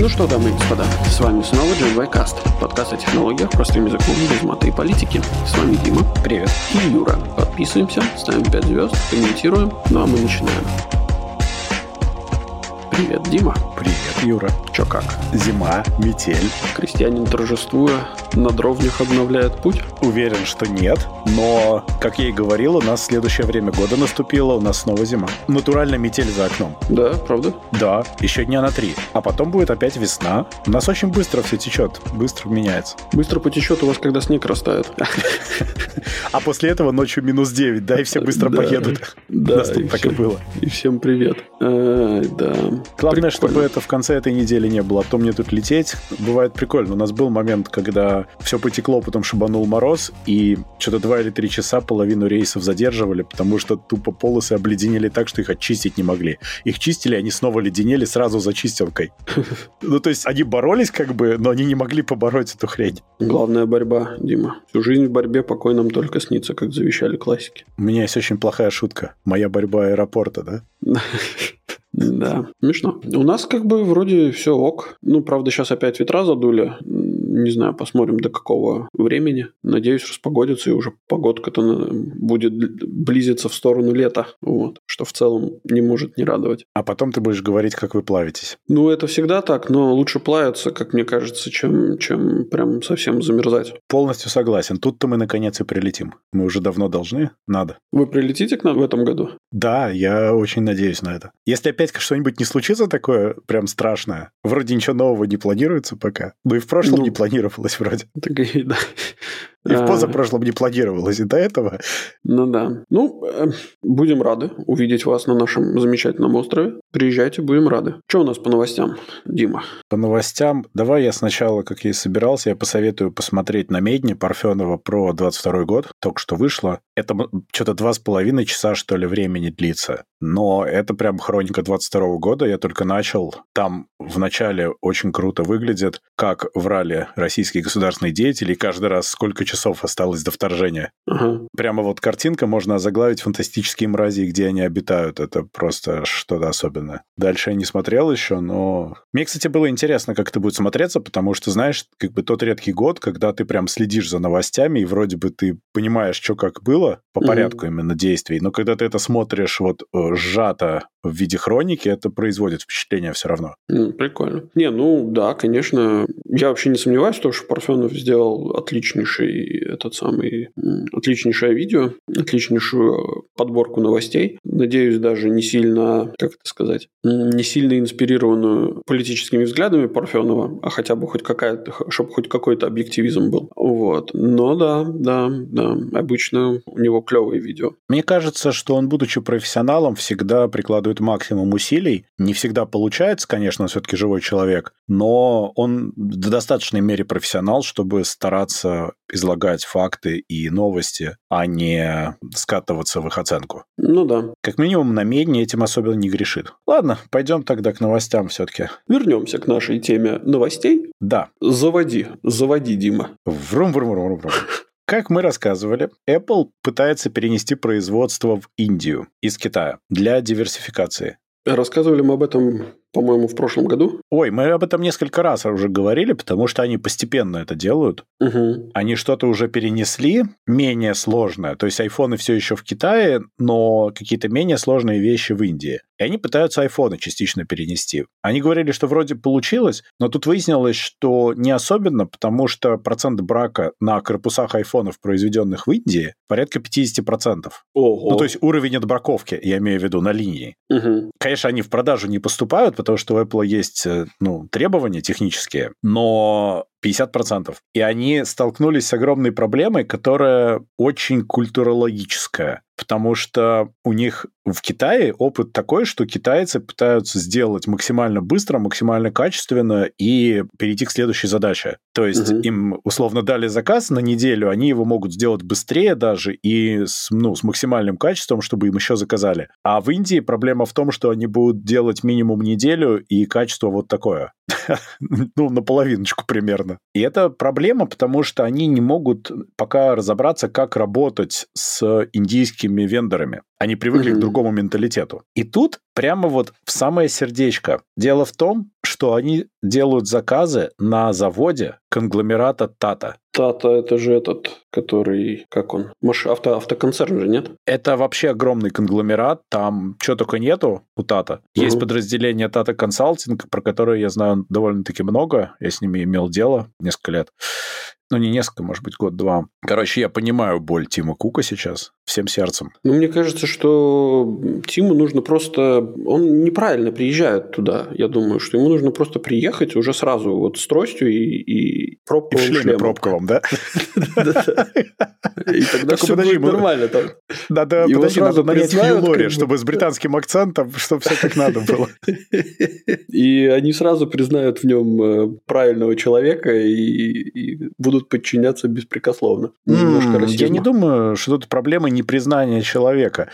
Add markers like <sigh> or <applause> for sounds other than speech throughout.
Ну что, дамы и господа, с вами снова JVCast, подкаст о технологиях простым языком без маты и политики. С вами Дима. Привет. И Юра. Подписываемся, ставим 5 звезд, комментируем, ну а мы начинаем. Привет, Дима. Привет, Юра. Чё как? Зима, метель. Крестьянин торжествуя на дровнях обновляет путь? Уверен, что нет, но, как я и говорил, у нас следующее время года наступило, у нас снова зима. Натурально метель за окном. Да, правда? Да, еще дня на три. А потом будет опять весна. У нас очень быстро все течет, быстро меняется. Быстро потечет у вас, когда снег растает. А после этого ночью минус 9, да, и все быстро поедут. Да, так и было. И всем привет. Да. Главное, чтобы это в конце этой недели не было, а то мне тут лететь. Бывает прикольно. У нас был момент, когда все потекло, потом шибанул мороз, и что-то два или три часа половину рейсов задерживали, потому что тупо полосы обледенели так, что их очистить не могли. Их чистили, они снова леденели сразу за чистилкой. <laughs> Ну, то есть они боролись как бы, но они не могли побороть эту хрень. Главная борьба, Дима. Всю жизнь в борьбе покой нам только снится, как завещали классики. У меня есть очень плохая шутка. Моя борьба аэропорта, да? <laughs> Да, смешно. У нас как бы вроде все ок. Ну, правда, сейчас опять ветра задули. Не знаю, посмотрим до какого времени. Надеюсь, распогодится, и уже погодка-то будет близиться в сторону лета. Вот. Что в целом не может не радовать. А потом ты будешь говорить, как вы плавитесь. Ну, это всегда так, но лучше плавиться, как мне кажется, чем, чем прям совсем замерзать. Полностью согласен. Тут-то мы наконец и прилетим. Мы уже давно должны. Надо. Вы прилетите к нам в этом году? Да, я очень надеюсь на это. Если опять что-нибудь не случится такое прям страшное, вроде ничего нового не планируется пока. Ну и в прошлом Ну. не планировалось вроде. Так да. И в А, позапрошлом не планировалось. И до этого Ну да. Ну, э, будем рады увидеть вас на нашем замечательном острове. Приезжайте, будем рады. Что у нас по новостям, Дима? по новостям, давай я сначала, как я и собирался, я посоветую посмотреть на Медне Парфенова про 22 год. Только что вышло. Это что-то два с половиной часа, что ли, времени длится. Но это прям хроника 22 года. Я только начал. Там в начале очень круто выглядит, как врали российские государственные деятели. И каждый раз сколько часов осталось до вторжения. Ага. Прямо вот картинка можно заглавить «Фантастические мрази, где они обитают». Это просто что-то особенное. Дальше я не смотрел еще, но... Мне, кстати, было интересно, как это будет смотреться, потому что, знаешь, как бы тот редкий год, когда ты прям следишь за новостями, и вроде бы ты понимаешь, что как было, по порядку именно действий, но когда ты это смотришь вот э, сжато в виде хроники, это производит впечатление все равно. Прикольно. Не, ну да, конечно. Я вообще не сомневаюсь в том, что Парфенов сделал отличнейший этот самый отличнейшее видео, отличнейшую подборку новостей. Надеюсь, даже не сильно, как это сказать, не сильно инспирированную политическими взглядами Парфенова, а хотя бы хоть какая-то, чтобы хоть какой-то объективизм был. Вот. Но да, да, да. Обычно у него клевые видео. Мне кажется, что он, будучи профессионалом, всегда прикладывает максимум усилий. Не всегда получается, конечно, он все-таки живой человек, но он в достаточной мере профессионал, чтобы стараться излагать факты и новости, а не скатываться в их оценку. Ну да. Как минимум, на медне этим особенно не грешит. Ладно, пойдем тогда к новостям все-таки. Вернемся к нашей теме новостей. Да, Заводи, заводи, Дима. врум врум врум врум Как мы рассказывали, Apple пытается перенести производство в Индию из Китая для диверсификации. Рассказывали мы об этом, по-моему, в прошлом году. Ой, мы об этом несколько раз уже говорили, потому что они постепенно это делают. Угу. Они что-то уже перенесли, менее сложное. То есть айфоны все еще в Китае, но какие-то менее сложные вещи в Индии. И они пытаются айфоны частично перенести. Они говорили, что вроде получилось, но тут выяснилось, что не особенно, потому что процент брака на корпусах айфонов, произведенных в Индии, порядка 50%. Ого. Ну, то есть уровень отбраковки, я имею в виду, на линии. Мгм. Конечно, они в продажу не поступают, потому что у Apple есть э, ну, требования технические, но 50%. И они столкнулись с огромной проблемой, которая очень культурологическая. Потому что у них в Китае опыт такой, что китайцы пытаются сделать максимально быстро, максимально качественно и перейти к следующей задаче. То есть Мгм. им условно дали заказ на неделю, они его могут сделать быстрее даже и с, ну, с максимальным качеством, чтобы им еще заказали. А в Индии проблема в том, что они будут делать минимум неделю, и качество вот такое. <laughs> ну, наполовиночку примерно. И это проблема, потому что они не могут пока разобраться, как работать с индийскими вендорами. Они привыкли Мгм. к другому менталитету. И тут прямо вот в самое сердечко. Дело в том, что они делают заказы на заводе конгломерата Тата. Тата это же этот, который, как он, Маш, авто, автоконцерн же, нет? Это вообще огромный конгломерат, там что только нету у Тата. Есть угу. подразделение Тата Консалтинг, про которое я знаю довольно-таки много, я с ними имел дело несколько лет ну, не несколько, может быть, год-два. Короче, я понимаю боль Тима Кука сейчас всем сердцем. Ну, мне кажется, что Тиму нужно просто... Он неправильно приезжает туда. Я думаю, что ему нужно просто приехать уже сразу вот с тростью и, и пробковым и в шлеме пробковым, да? И тогда все будет нормально там. Надо, подожди, надо нанять Лори, чтобы с британским акцентом, чтобы все как надо было. И они сразу признают в нем э, правильного человека и будут подчиняться беспрекословно. Я не думаю, что тут проблема непризнания человека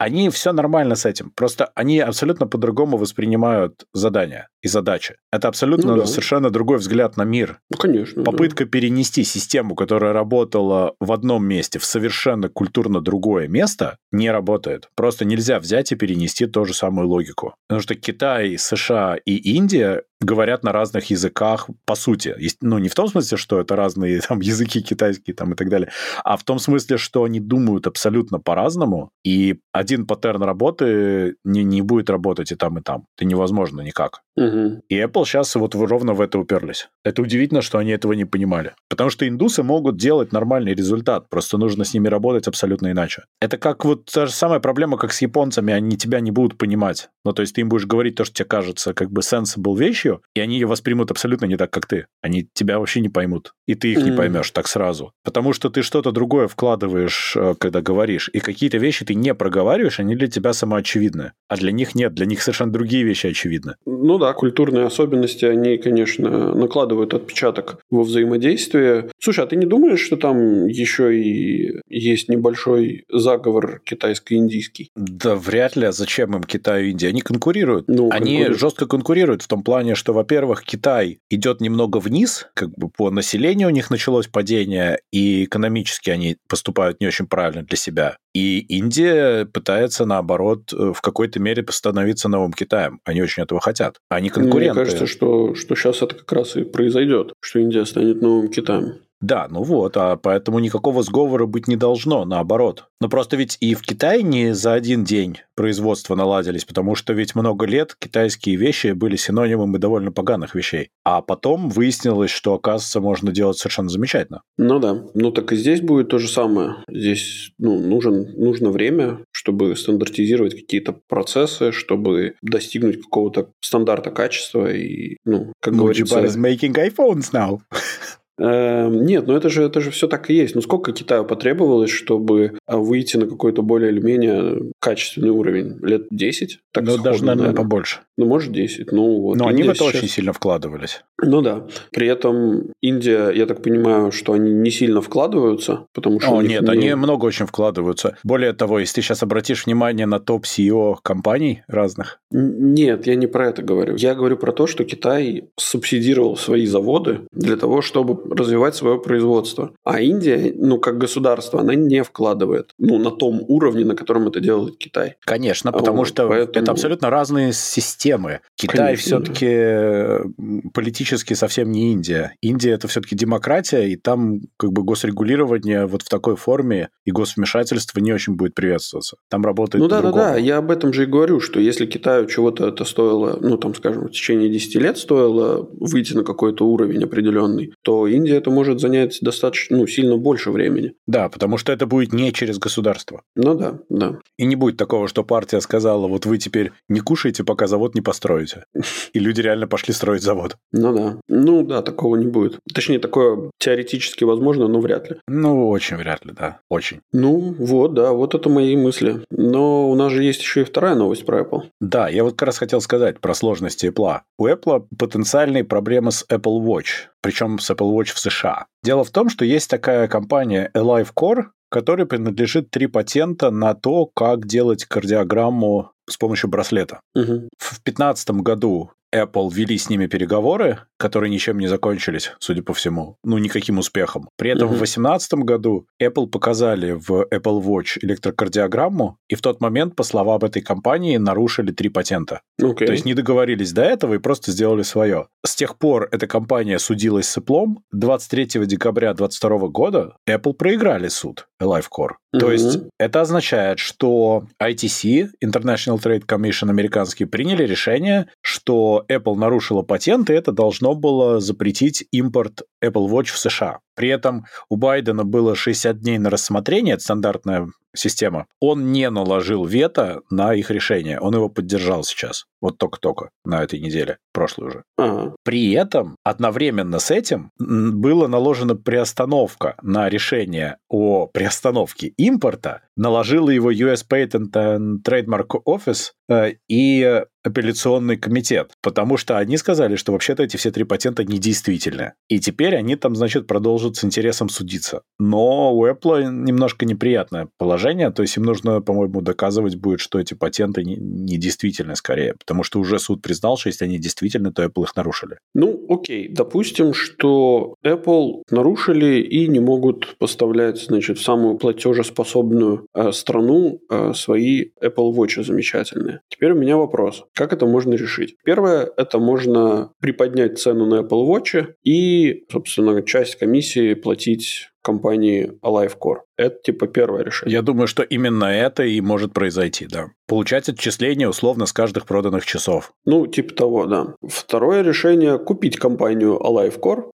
они все нормально с этим. Просто они абсолютно по-другому воспринимают задания и задачи. Это абсолютно ну, да. совершенно другой взгляд на мир. Ну, конечно. Попытка да. перенести систему, которая работала в одном месте, в совершенно культурно другое место, не работает. Просто нельзя взять и перенести ту же самую логику. Потому что Китай, США и Индия говорят на разных языках, по сути. Ну, не в том смысле, что это разные <laughs> там языки китайские там и так далее, а в том смысле, что они думают абсолютно по-разному, и один паттерн работы не, не будет работать и там, и там. Это невозможно никак. Угу. И Apple сейчас вот ровно в это уперлись. Это удивительно, что они этого не понимали. Потому что индусы могут делать нормальный результат, просто нужно с ними работать абсолютно иначе. Это как вот та же самая проблема, как с японцами, они тебя не будут понимать. Ну, то есть ты им будешь говорить то, что тебе кажется как бы sensible вещью, и они ее воспримут абсолютно не так, как ты. Они тебя вообще не поймут. И ты их mm. не поймешь так сразу. Потому что ты что-то другое вкладываешь, э, когда говоришь, и какие-то вещи ты не проговариваешь, они для тебя самоочевидны. А для них нет, для них совершенно другие вещи очевидны. Ну да, культурные особенности, они, конечно, накладывают отпечаток во взаимодействие. Слушай, а ты не думаешь, что там еще и есть небольшой заговор китайско-индийский? Да вряд ли. А зачем им Китай и Индия? Они конкурируют. Ну, они конкурируют. жестко конкурируют в том плане, что, во-первых, Китай идет немного вниз, как бы по населению у них началось падение, и экономически они поступают не очень правильно для себя. И Индия пытается, наоборот, э, в какой-то мере становиться новым Китаем. Они очень этого хотят. Они конкуренты. Мне кажется, что, что сейчас это как раз и произойдет, что Индия станет новым Китаем. Да, ну вот, а поэтому никакого сговора быть не должно, наоборот. Но просто ведь и в Китае не за один день производства наладились, потому что ведь много лет китайские вещи были синонимом и довольно поганых вещей. А потом выяснилось, что, оказывается, можно делать совершенно замечательно. Ну да. Ну так и здесь будет то же самое. Здесь ну, нужен, нужно время, чтобы стандартизировать какие-то процессы, чтобы достигнуть какого-то стандарта качества и, ну, как ну, говорится... making iPhones now. <laughs> Эм, нет, ну это же, это же все так и есть. Ну сколько Китаю потребовалось, чтобы а, выйти на какой-то более или менее качественный уровень? Лет 10? Так ну, даже, наверное, наверное, побольше. Ну, может, 10. Ну, вот. Но Индия они в это сейчас... очень сильно вкладывались. Ну да. При этом Индия, я так понимаю, что они не сильно вкладываются, потому что... О, нет, не... они много очень вкладываются. Более того, если ты сейчас обратишь внимание на топ CEO компаний разных... Нет, я не про это говорю. Я говорю про то, что Китай субсидировал свои заводы для того, чтобы развивать свое производство. А Индия, ну, как государство, она не вкладывает, ну, на том уровне, на котором это делает Китай. Конечно, потому вот, что поэтому... это абсолютно разные системы. Китай все-таки да. политически совсем не Индия. Индия это все-таки демократия, и там как бы госрегулирование вот в такой форме и госвмешательство не очень будет приветствоваться. Там работает Ну да-да-да, я об этом же и говорю, что если Китаю чего-то это стоило, ну там, скажем, в течение 10 лет стоило выйти на какой-то уровень определенный, то Индия это может занять достаточно, ну, сильно больше времени. Да, потому что это будет не через государство. Ну да, да. И не будет такого, что партия сказала, вот вы теперь не кушаете, пока завод не построите. И люди реально пошли строить завод. Ну да. Ну да, такого не будет. Точнее, такое теоретически возможно, но вряд ли. Ну, очень вряд ли, да. Очень. Ну, вот, да, вот это мои мысли. Но у нас же есть еще и вторая новость про Apple. Да, я вот как раз хотел сказать про сложности Apple. У Apple потенциальные проблемы с Apple Watch причем с Apple Watch в США. Дело в том, что есть такая компания Alive Core, которой принадлежит три патента на то, как делать кардиограмму с помощью браслета. Угу. В 2015 году Apple вели с ними переговоры, которые ничем не закончились, судя по всему, ну, никаким успехом. При этом угу. в 2018 году Apple показали в Apple Watch электрокардиограмму, и в тот момент, по словам этой компании, нарушили три патента. Okay. То есть не договорились до этого и просто сделали свое. С тех пор эта компания судилась с Apple. 23 декабря 2022 года Apple проиграли суд LifeCore. Mm-hmm. То есть это означает, что ITC, International Trade Commission американский, приняли решение, что Apple нарушила патент, и это должно было запретить импорт Apple Watch в США. При этом у Байдена было 60 дней на рассмотрение, это стандартная система. Он не наложил вето на их решение, он его поддержал сейчас. Вот только-только на этой неделе, прошлой уже. Ага. При этом одновременно с этим была наложена приостановка на решение о приостановке импорта, наложила его US Patent and Trademark Office э, и апелляционный комитет, потому что они сказали, что вообще-то эти все три патента недействительны. И теперь они там, значит, продолжат с интересом судиться. Но у Apple немножко неприятное положение, то есть им нужно, по-моему, доказывать будет, что эти патенты недействительны скорее, потому что уже суд признал, что если они действительны, то Apple их нарушили. Ну, окей, допустим, что Apple нарушили и не могут поставлять, значит, в самую платежеспособную э, страну э, свои Apple Watch замечательные. Теперь у меня вопрос. Как это можно решить? Первое, это можно приподнять цену на Apple Watch и, собственно, часть комиссии платить компании AliveCore. Это типа первое решение. Я думаю, что именно это и может произойти, да. Получать отчисления условно с каждых проданных часов. Ну, типа того, да. Второе решение – купить компанию AliveCore.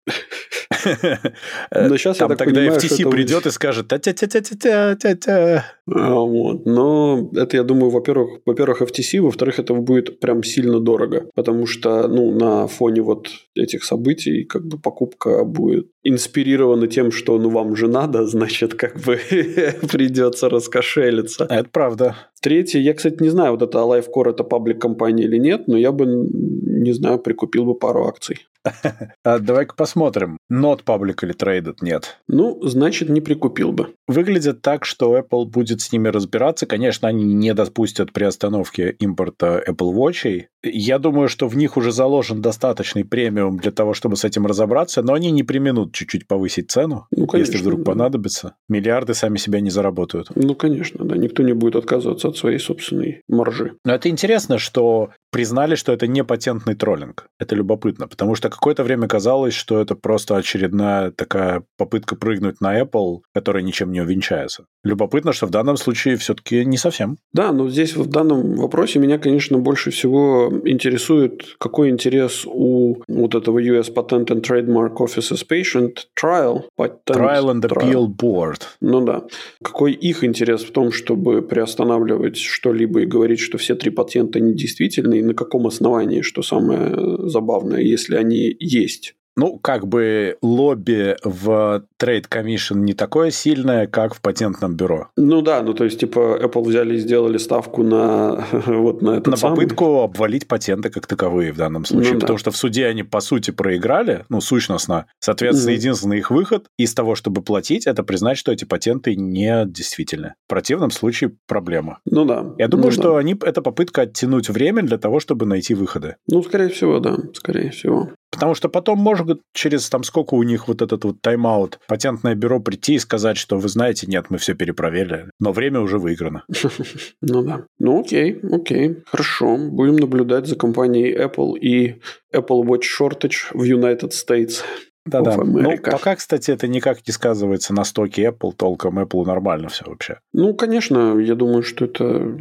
<laughs> Но сейчас Там тогда FTC придет и скажет та тя тя тя тя тя тя Вот. Но это, я думаю, во-первых, во-первых, FTC, во-вторых, это будет прям сильно дорого, потому что, ну, на фоне вот этих событий как бы покупка будет инспирирована тем, что, ну, вам же надо, значит, как бы <laughs> придется раскошелиться. Это правда. Третье, я, кстати, не знаю, вот это LiveCore это паблик компания или нет, но я бы, не знаю, прикупил бы пару акций. <laughs> А давай-ка посмотрим, not public или traded нет. Ну, значит, не прикупил бы. Выглядит так, что Apple будет с ними разбираться. Конечно, они не допустят приостановки импорта Apple Watch. Я думаю, что в них уже заложен достаточный премиум для того, чтобы с этим разобраться, но они не применут чуть-чуть повысить цену, ну, конечно, если вдруг да. понадобится. Миллиарды сами себя не заработают. Ну, конечно, да. Никто не будет отказываться от своей собственной маржи. Но это интересно, что признали, что это не патентный троллинг. Это любопытно, потому что какое-то время казалось, что это просто очередная такая попытка прыгнуть на Apple, которая ничем не увенчается. Любопытно, что в данном случае все-таки не совсем. Да, но здесь в данном вопросе меня, конечно, больше всего интересует, какой интерес у вот этого US Patent and Trademark Office's Patient Trial. Patent Trial and Appeal Board. Ну да. Какой их интерес в том, чтобы приостанавливать что-либо и говорить, что все три патента недействительны, и на каком основании, что самое забавное, если они есть. Ну, как бы лобби в Trade Commission не такое сильное, как в патентном бюро. Ну да, ну то есть, типа, Apple взяли и сделали ставку на <laughs> вот на это На самый... попытку обвалить патенты как таковые в данном случае, ну, потому да. что в суде они, по сути, проиграли, ну, сущностно. Соответственно, угу. единственный их выход из того, чтобы платить, это признать, что эти патенты не действительны. В противном случае проблема. Ну да. Я думаю, ну, что да. они это попытка оттянуть время для того, чтобы найти выходы. Ну, скорее всего, да, скорее всего. Потому что потом может через там сколько у них вот этот вот тайм-аут патентное бюро прийти и сказать, что вы знаете, нет, мы все перепроверили, но время уже выиграно. <laughs> Ну да. Ну окей, окей, хорошо. Будем наблюдать за компанией Apple и Apple Watch Shortage в United States. Да-да. Ну, пока, кстати, это никак не сказывается на стоке Apple толком. Apple нормально все вообще. Ну, конечно, я думаю, что это...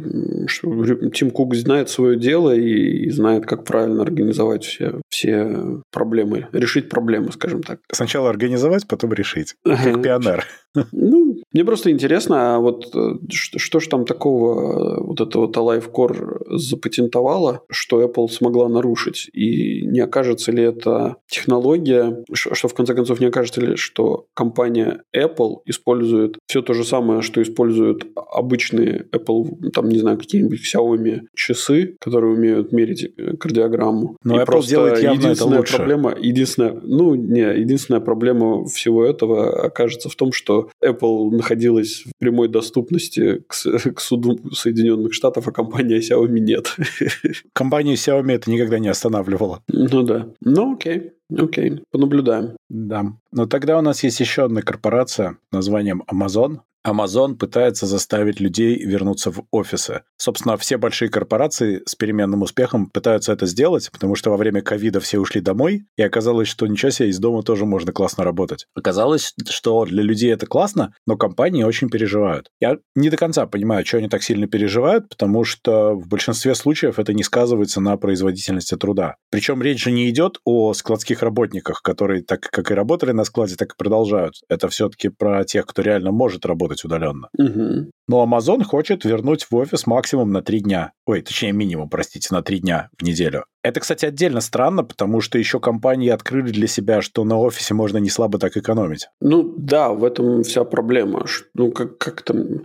Что Тим Кук знает свое дело и, и знает, как правильно организовать все, все проблемы. Решить проблемы, скажем так. Сначала организовать, потом решить. Как пионер. Ну, мне просто интересно, а вот э, что, что ж там такого э, вот это вот Alive Core запатентовало, что Apple смогла нарушить? И не окажется ли это технология, что в конце концов не окажется ли, что компания Apple использует все то же самое, что используют обычные Apple, там, не знаю, какие-нибудь Xiaomi часы, которые умеют мерить э, кардиограмму. Но и Apple просто делает явно это лучше. Проблема, единственная, ну, не, единственная проблема всего этого окажется в том, что Apple находилась в прямой доступности к, <laughs> к суду Соединенных Штатов, а компания Xiaomi нет. <laughs> Компанию Xiaomi это никогда не останавливало. Ну да. Ну окей. Окей, понаблюдаем. Да. Но тогда у нас есть еще одна корпорация названием Amazon. Amazon пытается заставить людей вернуться в офисы. Собственно, все большие корпорации с переменным успехом пытаются это сделать, потому что во время ковида все ушли домой, и оказалось, что ничего себе, из дома тоже можно классно работать. Оказалось, что для людей это классно, но компании очень переживают. Я не до конца понимаю, что они так сильно переживают, потому что в большинстве случаев это не сказывается на производительности труда. Причем речь же не идет о складских работниках, которые так как и работали на складе, так и продолжают. Это все-таки про тех, кто реально может работать работать удаленно. Угу. Но Amazon хочет вернуть в офис максимум на три дня. Ой, точнее, минимум, простите, на три дня в неделю. Это, кстати, отдельно странно, потому что еще компании открыли для себя, что на офисе можно не слабо так экономить. Ну да, в этом вся проблема. Ну как, как там...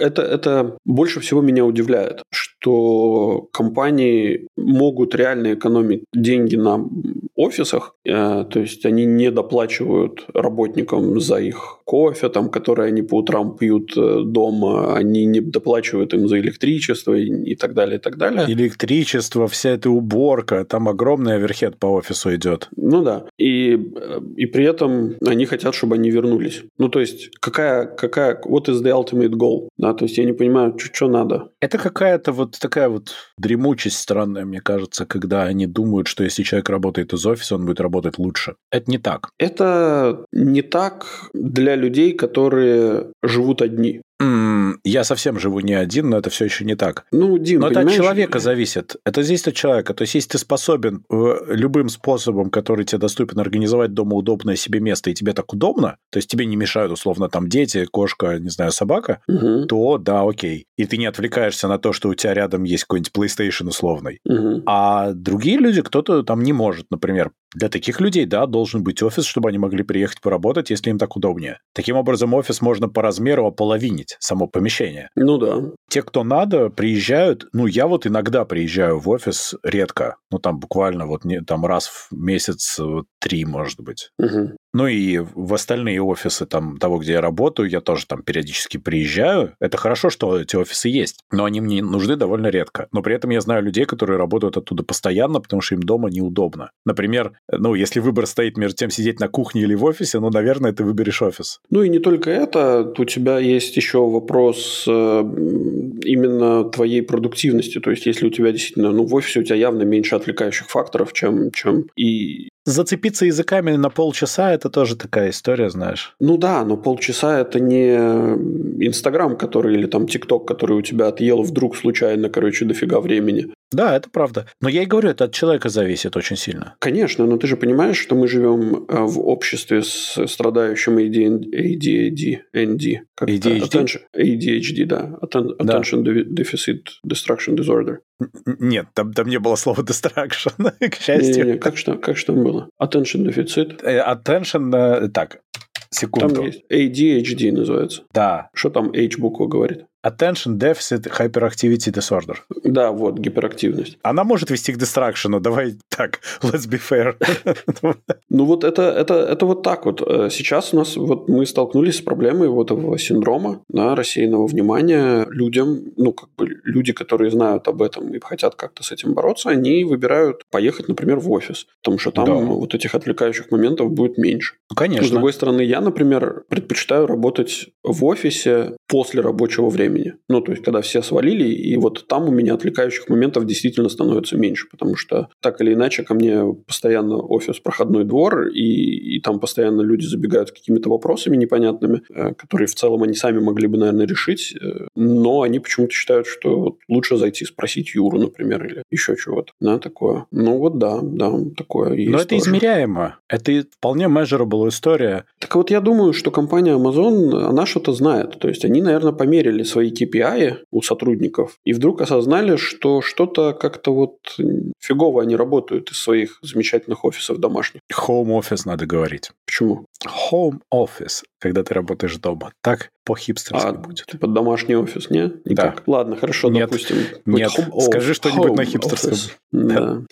Это, это больше всего меня удивляет, что компании могут реально экономить деньги на офисах, э, то есть они не доплачивают работникам за их кофе, там, который они по утрам пьют э, дома, они не доплачивают им за электричество и, и так далее, и так далее. Электричество, вся эта уборка, там огромный оверхед по офису идет. Ну да, и, и при этом они хотят, чтобы они вернулись. Ну то есть какая, какая, what is the ultimate goal? Да, то есть я не понимаю, что надо. Это какая-то вот такая вот дремучесть странная, мне кажется, когда они думают, что если человек работает из офиса, он будет работать лучше. Это не так. Это не так для людей, которые живут одни. Я совсем живу не один, но это все еще не так. Ну, Дим, но это от человека зависит. Это зависит от человека. То есть, если ты способен любым способом, который тебе доступен, организовать дома удобное себе место, и тебе так удобно, то есть тебе не мешают, условно, там дети, кошка, не знаю, собака, угу. то да, окей. И ты не отвлекаешься на то, что у тебя рядом есть какой-нибудь PlayStation условный. Угу. А другие люди, кто-то там не может, например. Для таких людей, да, должен быть офис, чтобы они могли приехать поработать, если им так удобнее. Таким образом, офис можно по размеру ополовинить, само помещение. Ну да. Те, кто надо, приезжают. Ну, я вот иногда приезжаю в офис редко. Ну, там буквально вот не, там раз в месяц, три, может быть. Угу. Ну и в остальные офисы там того, где я работаю, я тоже там периодически приезжаю. Это хорошо, что эти офисы есть, но они мне нужны довольно редко. Но при этом я знаю людей, которые работают оттуда постоянно, потому что им дома неудобно. Например, ну, если выбор стоит между тем сидеть на кухне или в офисе, ну, наверное, ты выберешь офис. Ну и не только это, у тебя есть еще вопрос э, именно твоей продуктивности. То есть, если у тебя действительно, ну, в офисе у тебя явно меньше отвлекающих факторов, чем, чем и зацепиться языками на полчаса это тоже такая история, знаешь. Ну да, но полчаса это не Инстаграм, который или там ТикТок, который у тебя отъел вдруг случайно, короче, дофига времени. Да, это правда. Но я и говорю, это от человека зависит очень сильно. Конечно, но ты же понимаешь, что мы живем э, в обществе с страдающим ADHD, ND. Как ADHD? Attention, ADHD, да. Attention да. Deficit Destruction Disorder. Нет, там, там не было слова destruction, <laughs> к счастью. Не, не, как, что, как что там было? Attention дефицит. Э, attention, э, так, секунду. Там есть ADHD называется. Да. Что там H буква говорит? Attention Deficit Hyperactivity Disorder. Да, вот, гиперактивность. Она может вести к дистракшену, давай так, let's be fair. <laughs> ну вот это, это, это вот так вот. Э, сейчас у нас, вот мы столкнулись с проблемой вот этого синдрома, да, рассеянного внимания людям, ну как бы люди, которые знают об этом и хотят как-то с этим бороться, они выбирают поехать, например, в офис, потому что там да. вот этих отвлекающих моментов будет меньше. Ну, конечно. с другой стороны, я, например, предпочитаю работать в офисе после рабочего времени. Ну, то есть, когда все свалили, и вот там у меня отвлекающих моментов действительно становится меньше, потому что так или иначе ко мне постоянно офис проходной двор, и, и там постоянно люди забегают с какими-то вопросами непонятными, э, которые в целом они сами могли бы, наверное, решить, э, но они почему-то считают, что вот лучше зайти спросить Юру, например, или еще чего-то. Да, такое. Ну вот да, да, такое есть Но это тоже. измеряемо. Это вполне measurable история. Так вот я думаю, что компания Amazon, она что-то знает. То есть они, наверное, померили свои свои KPI у сотрудников и вдруг осознали, что что-то как-то вот фигово они работают из своих замечательных офисов домашних. Home office надо говорить. Почему? Home office. Когда ты работаешь дома. Так по-хипстерски А, будет. типа домашний офис, не? Никак. Ладно, хорошо, Нет. допустим. Нет. home- Скажи что-нибудь на хипстерском. office. Да.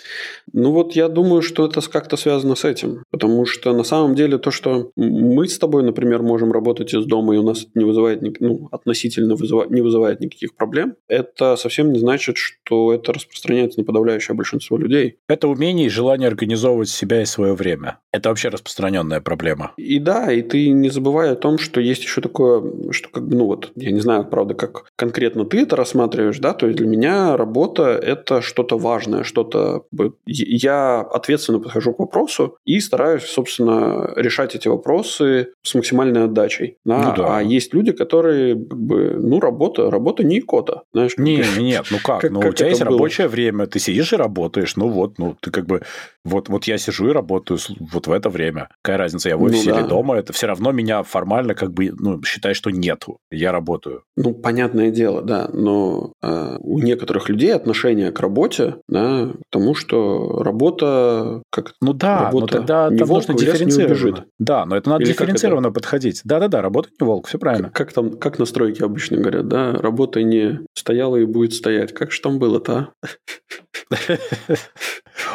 Ну вот я думаю, что это как-то связано с этим. Потому что на самом деле то, что мы с тобой, например, можем работать из дома, и у нас это не вызывает, ну, относительно вызыва- не вызывает никаких проблем, это совсем не значит, что это распространяется на подавляющее большинство людей. Это умение и желание организовывать себя и свое время. Это вообще распространенная проблема. И да, и ты не забывай о том, что есть еще такое, что как бы, ну вот, я не знаю, правда, как конкретно ты это рассматриваешь, да, то есть для меня работа – это что-то важное, что-то... как Я ответственно подхожу к вопросу и стараюсь, собственно, решать эти вопросы с максимальной отдачей. Да? Ну да. А есть люди, которые, как бы, ну, работа, работа не икота, знаешь. как Не, не, нет, ну как? Как- ну, как у тебя есть было? рабочее время, ты сидишь и работаешь. Ну вот, ну ты как бы... Вот, вот я сижу и работаю вот в это время. Какая разница, я в Ну офисе да. или дома? Это все равно меня формально как бы, ну, считай, что нету. Я работаю. Ну, понятное дело, да, но э, у некоторых людей отношение к работе, да, к тому, что работа как Ну да, но Работа тогда не там волк, нужно дифференцированно. Да, но это надо Или дифференцированно подходить. Да-да-да, работа не волк, все правильно. Как, как там, как на стройке обычно говорят, да, работа не стояла и будет стоять. Как же там было-то, а? <laughs>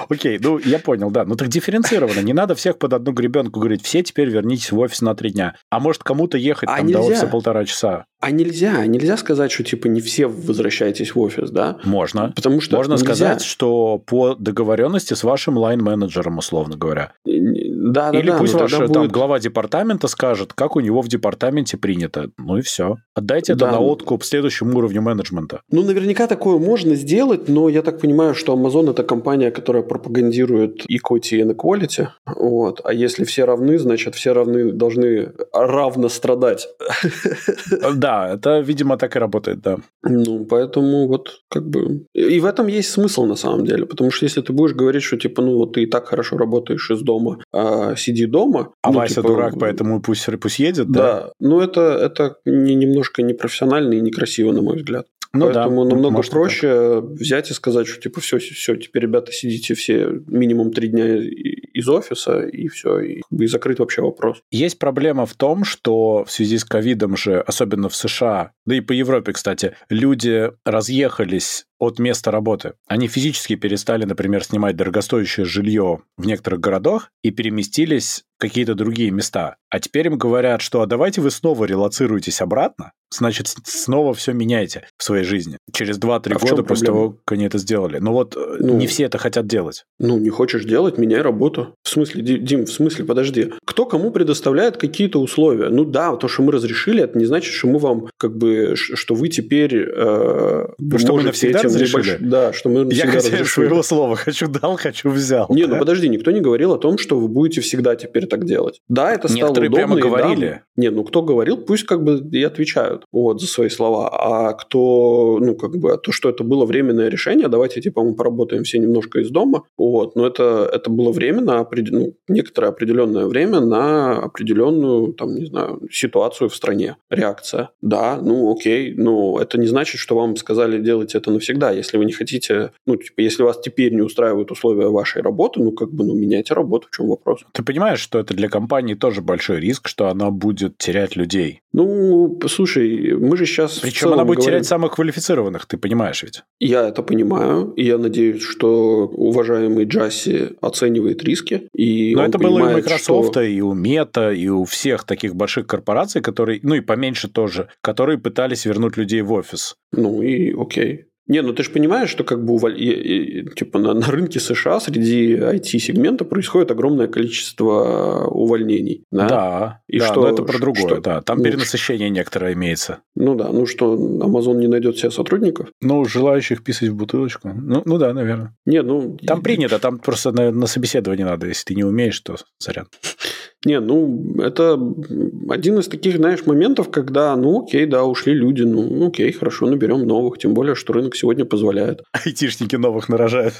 Окей, ну я понял, да. Ну так дифференцированно. Не надо всех под одну гребенку говорить, все теперь вернитесь в офис на три дня. А может кому-то ехать А там до нельзя. офиса полтора часа? А нельзя, нельзя сказать, что типа не все возвращайтесь в офис, да? Можно. Потому что Можно нельзя. сказать, что по договоренности с вашим лайн-менеджером, условно говоря. Да, да, Или да, пусть но ваш там будет- глава департамента скажет, как у него в департаменте принято. Ну и все. Отдайте это Да. на откуп следующему уровню менеджмента. Ну, наверняка такое можно сделать, но я так понимаю, что Amazon это компания, которая пропагандирует equity and equality. Вот. А если все равны, значит, все равны должны равно страдать. Да, это, видимо, так и работает, да. Ну, поэтому вот как бы... И в этом есть смысл на самом деле, потому что если ты будешь говорить, что типа, ну вот ты и так хорошо работаешь из дома, а сиди дома... А ну, Вася типа, дурак, поэтому пусть, пусть едет, да? Да, ну это, это не, немножко непрофессионально и некрасиво, на мой взгляд. Ну Поэтому да, намного может проще взять и сказать, что типа все, все, теперь ребята сидите все минимум три дня из офиса и все, и, и закрыть вообще вопрос. Есть проблема в том, что в связи с ковидом же, особенно в США, да и по Европе, кстати, люди разъехались от места работы. Они физически перестали, например, снимать дорогостоящее жилье в некоторых городах и переместились какие-то другие места. А теперь им говорят, что а давайте вы снова релацируетесь обратно, значит, снова все меняйте в своей жизни. Через 2-3 А года после того, как они это сделали. Но вот э, Ну. не все это хотят делать. Ну, не хочешь делать, меняй работу. В смысле, Ди- Дим, в смысле, подожди. Кто кому предоставляет какие-то условия? Ну да, то, что мы разрешили, это не значит, что мы вам, как бы, что вы теперь... э, Ну, что мы навсегда этим разрешили? небольш- Да, что мы Я навсегда хозяин разрешили. своего слова. Хочу дал, хочу взял. Не, да? ну подожди, никто не говорил о том, что вы будете всегда теперь так делать. Да, это стало Некоторые удобно. прямо и да, говорили. не, ну кто говорил, пусть как бы и отвечают вот, за свои слова. А кто, ну как бы, то, что это было временное решение, давайте типа мы поработаем все немножко из дома, вот, но это, это было временно, ну, некоторое определенное время на определенную, там, не знаю, ситуацию в стране, реакция. Да, ну окей, но это не значит, что вам сказали делать это навсегда. Если вы не хотите, ну, типа, если вас теперь не устраивают условия вашей работы, ну, как бы, ну, меняйте работу, в чем вопрос? Ты понимаешь, что это для компании тоже большой риск, что она будет терять людей. Ну, слушай, мы же сейчас... Причем она будет говорим- терять самых квалифицированных, ты понимаешь ведь? Я это понимаю, и я надеюсь, что уважаемый Джасси оценивает риски. И Но это было и у понимает, Microsoft, что- и у Meta, и у всех таких больших корпораций, которые, ну и поменьше тоже, которые пытались вернуть людей в офис. Ну и окей. Не, ну ты же понимаешь, что как бы уволь- типа на, на рынке США среди IT-сегмента происходит огромное количество увольнений. Да. Да, И да, что- но это про другое, что- да. Там ну, перенасыщение некоторое имеется. Ну да, ну что, Amazon не найдет себе сотрудников? Ну, желающих писать в бутылочку. Ну, ну да, наверное. Не, ну... Там принято, там просто на, на собеседование надо. Если ты не умеешь, то сорян. <laughs> Не, ну, это один из таких, знаешь, моментов, когда, ну, окей, да, ушли люди, ну, окей, хорошо, наберем новых, тем более, что рынок сегодня позволяет. Айтишники новых нарожают.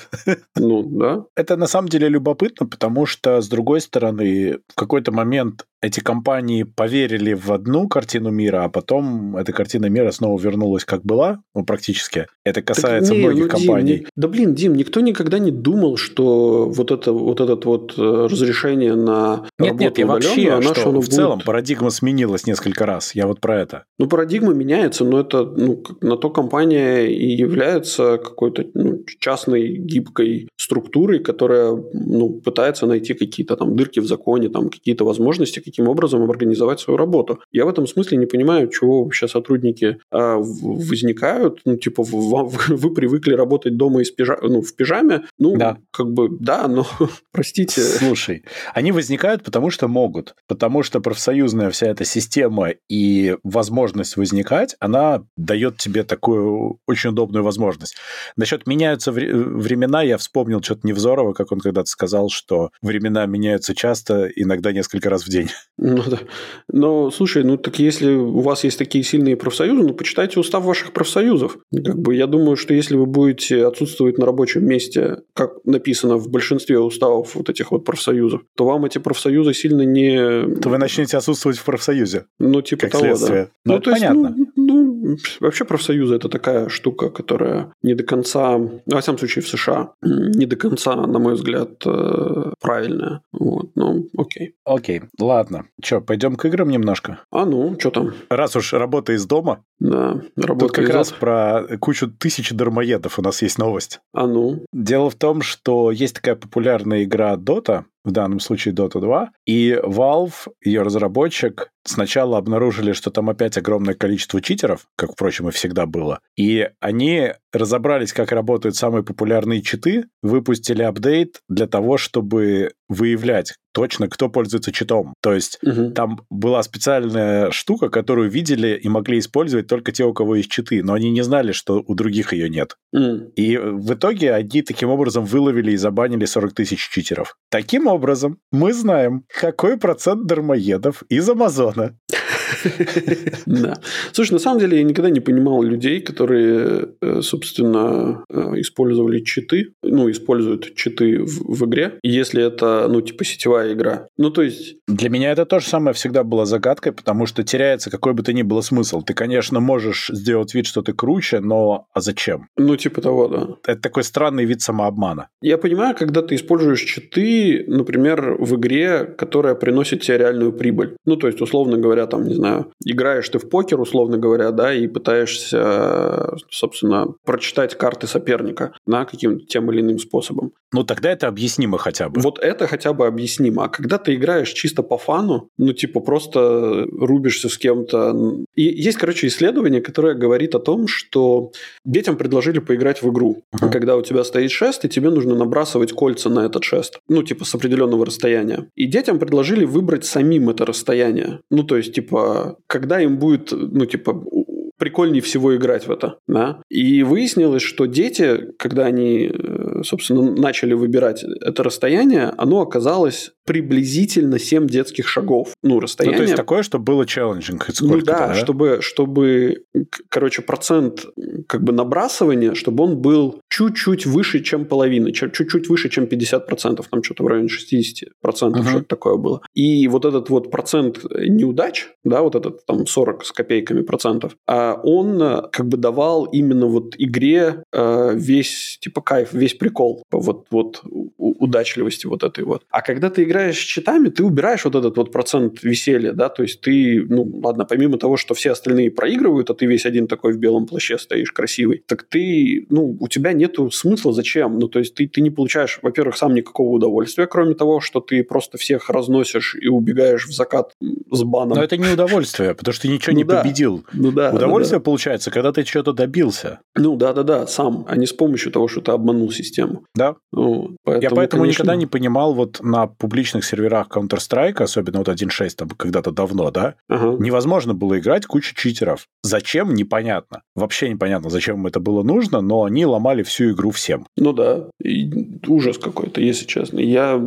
Ну, да. Это на самом деле любопытно, потому что, с другой стороны, в какой-то момент эти компании поверили в одну картину мира, а потом эта картина мира снова вернулась как была, ну, практически. Это касается не, многих ну, компаний. Дим, не, да блин, Дим, никто никогда не думал, что вот это вот этот вот э, разрешение на нет, нет, я вообще, она, что, что в целом будет... парадигма сменилась несколько раз. Я вот про это. Ну, парадигма меняется, но это ну, на то компания и является какой-то ну, частной гибкой структурой, которая ну, пытается найти какие-то там дырки в законе, там какие-то возможности, каким образом организовать свою работу. Я в этом смысле не понимаю, чего вообще сотрудники а, возникают. Ну, типа, вы, <laughs> вы привыкли работать дома из пижа... ну, в пижаме. Ну, да. как бы, да, но, <laughs> простите. Слушай, они возникают, потому что могут. Потому что профсоюзная вся эта система и возможность возникать, она дает тебе такую очень удобную возможность. Насчет меняются времена, я вспомнил что-то Невзорова, как он когда-то сказал, что времена меняются часто, иногда несколько раз в день. Ну да. Но, слушай, ну так если у вас есть такие сильные профсоюзы, ну почитайте устав ваших профсоюзов. Как бы я думаю, что если вы будете отсутствовать на рабочем месте, как написано в большинстве уставов вот этих вот профсоюзов, то вам эти профсоюзы сильно не... То вы начнете отсутствовать в профсоюзе. Ну, типа как того, следствие. да. Ну, ну то понятно. Есть, ну, ну, вообще профсоюзы – это такая штука, которая не до конца, ну, во всяком случае в США, не до конца, на мой взгляд, э, правильная. Вот, ну, окей. Окей, ладно. Че, пойдем к играм немножко? А ну, что там? Раз уж работа из дома. Да, работа Тут как из раз про кучу тысяч дармоедов у нас есть новость. А ну? Дело в том, что есть такая популярная игра Dota, в данном случае Dota 2, и Valve, ее разработчик, сначала обнаружили, что там опять огромное количество читеров, как, впрочем, и всегда было, и они разобрались, как работают самые популярные читы, выпустили апдейт для того, чтобы выявлять точно, кто пользуется читом. То есть угу. там была специальная штука, которую видели и могли использовать только те, у кого есть читы, но они не знали, что у других ее нет. Mm. И в итоге они таким образом выловили и забанили 40 тысяч читеров. Таким образом, мы знаем, какой процент дармоедов из Амазона <laughs> Да. Слушай, на самом деле я никогда не понимал людей, которые, э, собственно, э, использовали читы, ну, используют читы в, в игре, если это, ну, типа сетевая игра. Ну, то есть... Для меня это тоже самое всегда было загадкой, потому что теряется какой бы то ни было смысл. Ты, конечно, можешь сделать вид, что ты круче, но а зачем? Ну, типа того, да. Это такой странный вид самообмана. Я понимаю, когда ты используешь читы, например, в игре, которая приносит тебе реальную прибыль. Ну, то есть, условно говоря, там, не знаю, играешь ты в покер, условно говоря, да, и пытаешься, собственно, прочитать карты соперника, да, каким-то тем или иным способом. Ну, тогда это объяснимо хотя бы. Вот это хотя бы объяснимо. А когда ты играешь чисто по фану, ну, типа, просто рубишься с кем-то. И есть, короче, исследование, которое говорит о том, что детям предложили поиграть в игру. Uh-huh. Когда у тебя стоит шест, и тебе нужно набрасывать кольца на этот шест. Ну, типа, с определенного расстояния. И детям предложили выбрать самим это расстояние. Ну, то есть, типа, когда им будет, ну, типа, прикольнее всего играть в это. Да? И выяснилось, что дети, когда они, э, собственно, начали выбирать это расстояние, оно оказалось приблизительно 7 детских шагов. Ну, расстояние. Ну, то есть такое, чтобы было челленджинг. Ну да, да, чтобы, чтобы, короче, процент как бы набрасывания, чтобы он был чуть-чуть выше, чем половина, чуть-чуть выше, чем 50%, там что-то в районе 60%, uh-huh. что-то такое было. И вот этот вот процент неудач, да, вот этот там 40 с копейками процентов, а он э, как бы давал именно вот игре э, весь, типа, кайф, весь прикол, вот, вот удачливости вот этой вот. А когда ты играешь с читами, ты убираешь вот этот вот процент веселья, да, то есть ты, ну, ладно, помимо того, что все остальные проигрывают, а ты весь один такой в белом плаще стоишь красивый, так ты, ну, у тебя нету смысла зачем? Ну, то есть ты, ты не получаешь, во-первых, сам никакого удовольствия, кроме того, что ты просто всех разносишь и убегаешь в закат с баном. Но это не удовольствие, потому что ты ничего ну, не да. победил. Ну да. Удовольствие да, да. получается, когда ты чего-то добился. Ну да-да-да, сам, а не с помощью того, что ты обманул систему. Да. Ну, поэтому, Я поэтому конечно... никогда не понимал вот на публичных серверах Counter-Strike, особенно вот 1.6, там когда-то давно, да, ага. невозможно было играть кучу читеров. Зачем? Непонятно. Вообще непонятно, зачем им это было нужно, но они ломали всю игру всем. Ну да, и ужас какой-то, если честно. Я,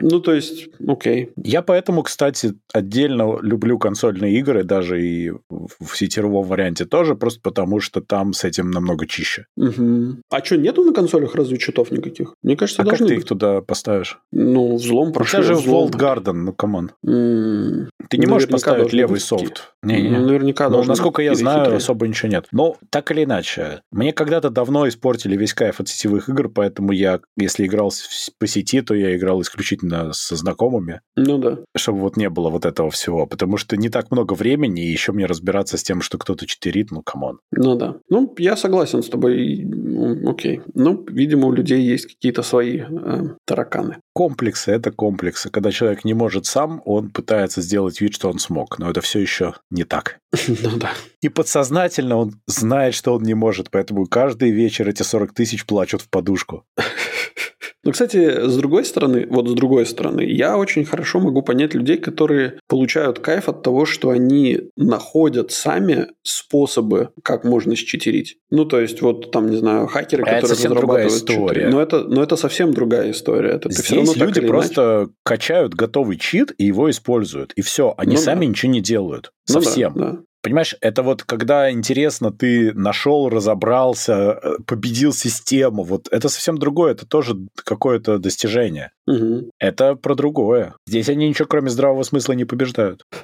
ну то есть, окей. Я поэтому, кстати, отдельно люблю консольные игры, даже и в сетевом варианте тоже, просто потому что там с этим намного чище. Угу. А что, нету на консолях разве читов никаких. Мне кажется, А как должны ты быть. их туда поставишь? Ну, взлом У прошел. тебя же взлом. Walled Garden, ну, come on. Ты не можешь поставить левый быть софт. какие-то. Не-не-не. Ну, наверняка Ну, должны насколько я знаю, хитрые. особо ничего нет. Но так или иначе, мне когда-то давно испортили весь кайф от сетевых игр, поэтому я, если играл по сети, то я играл исключительно со знакомыми, Ну да. чтобы вот не было вот этого всего. Потому что не так много времени, и еще мне разбираться с тем, что кто-то читерит, ну, come on. Ну да. Ну, я согласен с тобой. Ну, Окей. Ну, видимо, у людей есть какие-то свои э, тараканы. Комплексы — это комплексы. Когда человек не может сам, он пытается сделать вид, что он смог. Но это все еще не так. <laughs> Ну да. И подсознательно он знает, что он не может, поэтому каждый вечер эти 40 тысяч плачут в подушку. <laughs> Ну, кстати, с другой стороны, вот с другой стороны, я очень хорошо могу понять людей, которые получают кайф от того, что они находят сами способы, как можно считерить. Ну, то есть, вот там, не знаю, хакеры, А это которые совсем другая разрабатывают история. Но это, но это совсем другая история. Это ты все равно Здесь люди или иначе- просто качают готовый чит и его используют. И все. Они Ну сами да. ничего не делают. Ну да, Совсем. да. Понимаешь, это вот когда интересно, ты нашел, разобрался, э, победил систему. Вот это совсем другое. Это тоже какое-то достижение. Мгм. Это про другое. Здесь они ничего, кроме здравого смысла, не побеждают. <laughs>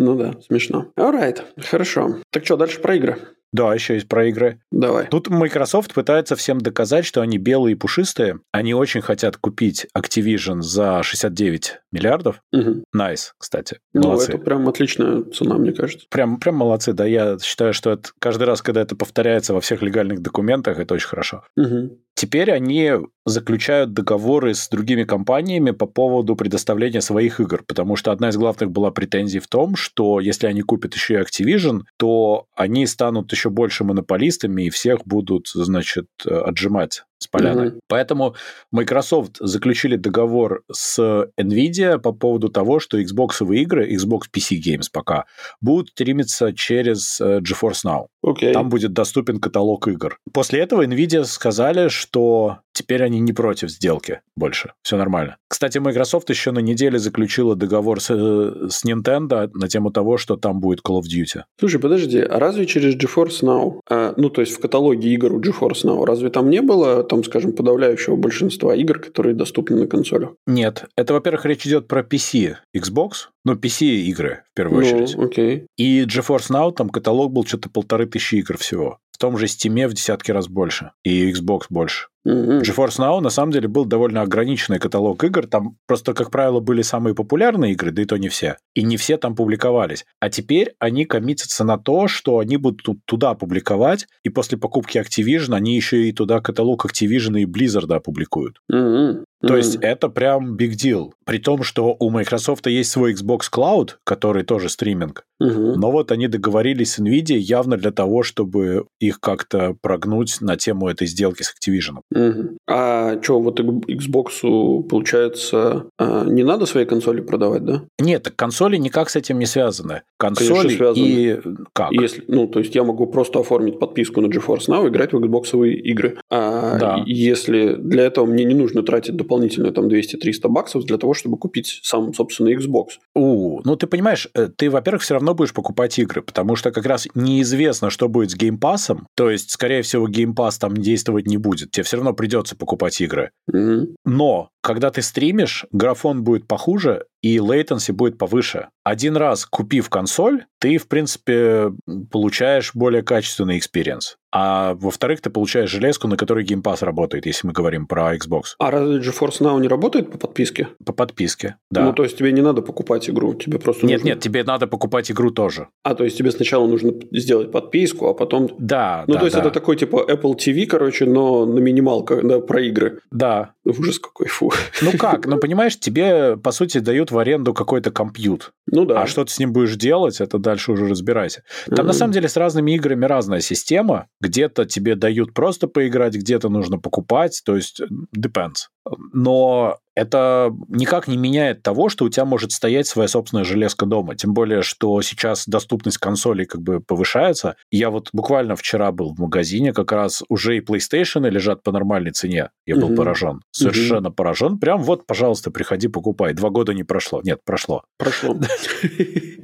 Ну да, смешно. Alright, хорошо. Так что, дальше про игры? Да, еще есть про игры. Давай. Тут Microsoft пытается всем доказать, что они белые и пушистые. Они очень хотят купить Activision за 69 миллиардов. Мгм. Nice, кстати. Ну, Молодцы. это прям отличная цена, мне кажется. Прям, прям молодцы, да. Я считаю, что это каждый раз, когда это повторяется во всех легальных документах, это очень хорошо. Мгм. Теперь они заключают договоры с другими компаниями по поводу предоставления своих игр, потому что одна из главных была претензий в том, что если они купят еще и Activision, то они станут еще больше монополистами и всех будут, значит, э, отжимать с поляны. Мгм. Поэтому Microsoft заключили договор с Nvidia по поводу того, что Xbox игры, Xbox PC Games пока, будут стримиться через э, GeForce Now. Окей. Там будет доступен каталог игр. После этого Nvidia сказали, что теперь они не против сделки больше. Все нормально. Кстати, Microsoft еще на неделе заключила договор с, э, с Nintendo на тему того, что там будет Call of Duty. Слушай, подожди, а разве через GeForce Now, а, ну, то есть в каталоге игр у GeForce Now, разве там не было, там, скажем, подавляющего большинства игр, которые доступны на консолях? Нет, это, во-первых, речь идет про PC Xbox, ну, PC игры в первую ну, очередь. окей. И GeForce Now, там каталог был что-то полторы тысячи игр всего. В том же Steam в десятки раз больше. И Xbox больше. Мгм. GeForce Now на самом деле был довольно ограниченный каталог игр. Там просто, как правило, были самые популярные игры, да и то не все. И не все там публиковались. А теперь они коммитятся на то, что они будут туда публиковать, и после покупки Activision они еще и туда каталог Activision и Blizzard опубликуют. Мгм. То Мгм. есть это прям big deal. При том, что у Microsoft есть свой Xbox Cloud, который тоже стриминг. Мгм. Но вот они договорились с NVIDIA явно для того, чтобы их как-то прогнуть на тему этой сделки с Activision. Мгм. А что, вот Xbox, получается, а, не надо свои консоли продавать, да? Нет, так консоли никак с этим не связаны. Консоли Конечно, связаны. и как? Если, ну, то есть я могу просто оформить подписку на GeForce Now и играть в Xbox игры. А Да. если для этого мне не нужно тратить дополнительные там 200-300 баксов для того, чтобы купить сам, собственно, Xbox. У, ну ты понимаешь, э, ты, во-первых, все равно будешь покупать игры, потому что как раз неизвестно, что будет с геймпасом, то есть, скорее всего, геймпас там действовать не будет, тебе все равно придется покупать игры. Мгм. Но когда ты стримишь, графон будет похуже, и latency будет повыше. Один раз купив консоль, ты, в принципе, получаешь более качественный experience. А во-вторых, ты получаешь железку, на которой Game Pass работает, если мы говорим про Xbox. А разве GeForce Now не работает по подписке? По подписке, да. Ну, то есть тебе не надо покупать игру, тебе просто нет, нужно- нет, тебе надо покупать игру тоже. А, то есть тебе сначала нужно сделать подписку, а потом... Да, Ну, да, то есть да. это такой типа Apple TV, короче, но на минималках, да, про игры. Да. Ужас какой, фу. Ну как? Ну, понимаешь, тебе, по сути, дают в аренду какой-то компьют. Ну да. А что ты с ним будешь делать, это дальше уже разбирайся. Там, на Мгм. самом деле, с разными играми разная система. Где-то тебе дают просто поиграть, где-то нужно покупать. То есть, depends. Но это никак не меняет того, что у тебя может стоять своя собственная железка дома. Тем более, что сейчас доступность консолей как бы повышается. Я вот буквально вчера был в магазине, как раз уже и PlayStation лежат по нормальной цене. Я был угу. поражен. Совершенно угу. поражен. Прям вот, пожалуйста, приходи, покупай. Два года не прошло. Нет, прошло. Прошло. <laughs>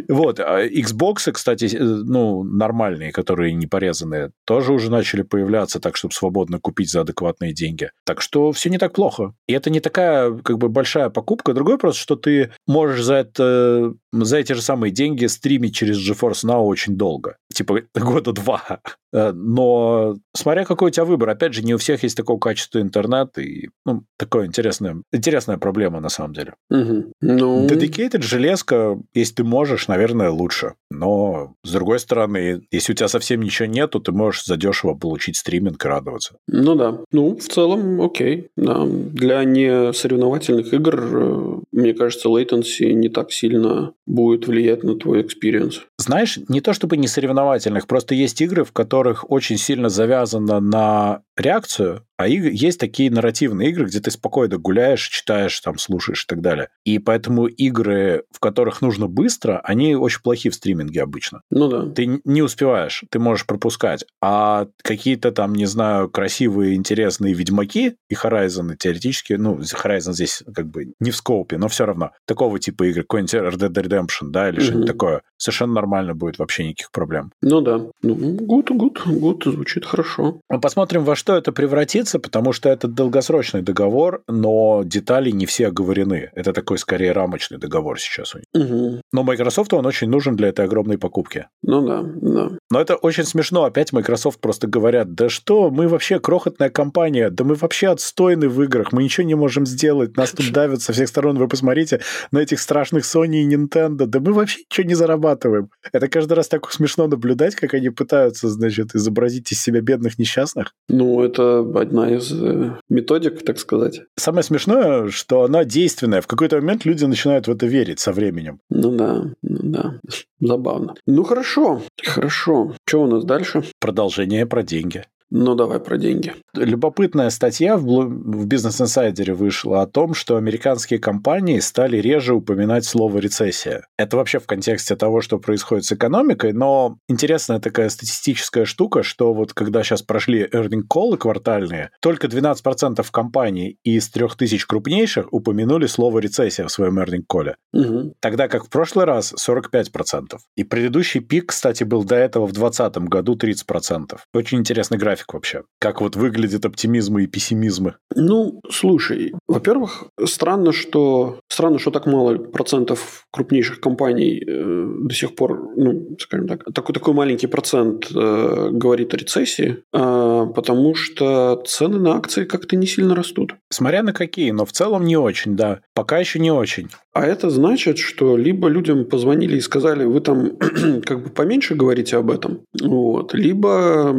Вот. А Xbox, кстати, э, ну, нормальные, которые не порезанные, тоже уже начали появляться так, чтобы свободно купить за адекватные деньги. Так что все не так плохо. И это не такая как бы большая покупка. Другой вопрос, что ты можешь за это за эти же самые деньги стримить через GeForce Now очень долго. Типа <laughs> года два. Э, но смотря какой у тебя выбор. Опять же, не у всех есть такого качества интернет. И ну, такая интересная, интересная проблема на самом деле. Угу. Ну... Dedicated железка, если ты можешь, наверное, лучше. Но, с другой стороны, если у тебя совсем ничего нету, ты можешь задешево получить стриминг и радоваться. Ну да. Ну, в целом, окей. Да. Для не соревновательных игр, э, мне кажется, latency не так сильно будет влиять на твой experience. Знаешь, не то чтобы не соревновательных, просто есть игры, в которых очень сильно завязано на реакцию, а есть такие нарративные игры, где ты спокойно гуляешь, читаешь, там, слушаешь и так далее. И поэтому игры, в которых нужно быстро, они очень плохи в стриминге обычно. Ну да. Ты не успеваешь, ты можешь пропускать. А какие-то там, не знаю, красивые, интересные Ведьмаки и Horizon теоретически, ну, Horizon здесь как бы не в скопе, но все равно. Такого типа игры, какой-нибудь Red Dead Redemption, да, или угу. что-нибудь такое. Совершенно нормально будет, вообще никаких проблем. Ну да. Ну, good, good, good, звучит хорошо. Посмотрим, во что это превратится, потому что это долгосрочный договор, но детали не все оговорены. Это такой скорее рамочный договор сейчас у них. Угу. Но Microsoft он очень нужен для этой огромной покупки. Ну да, да. Но это очень смешно. Опять Microsoft просто говорят, да что, мы вообще крохотная компания, да мы вообще отстойны в играх, мы ничего не можем сделать, нас тут давят со всех сторон, вы посмотрите на этих страшных Sony и Nintendo, да мы вообще ничего не зарабатываем. Это каждый раз так смешно наблюдать, как они пытаются, значит, изобразить из себя бедных несчастных. Ну, это одна из э, методик, так сказать. Самое смешное, что она действенная. В какой-то момент люди начинают в это верить со временем. Ну да, ну да. Забавно. Ну хорошо, хорошо. Что у нас дальше? Продолжение про деньги. Ну, давай про деньги. Любопытная статья в, в Business Insider вышла о том, что американские компании стали реже упоминать слово «рецессия». Это вообще в контексте того, что происходит с экономикой, но интересная такая статистическая штука, что вот когда сейчас прошли earning call квартальные, только 12% компаний из 3000 крупнейших упомянули слово «рецессия» в своем earning call. Угу. Тогда как в прошлый раз 45%. И предыдущий пик, кстати, был до этого в 2020 году 30%. Очень интересный график график вообще? Как вот выглядят оптимизмы и пессимизмы? Ну, слушай, во-первых, странно, что странно, что так мало процентов крупнейших компаний э, до сих пор, ну, скажем так, такой такой маленький процент э, говорит о рецессии, э, потому что цены на акции как-то не сильно растут. Смотря на какие, но в целом не очень, да. Пока еще не очень. А это значит, что либо людям позвонили и сказали, вы там <clears throat> как бы поменьше говорите об этом, вот, либо,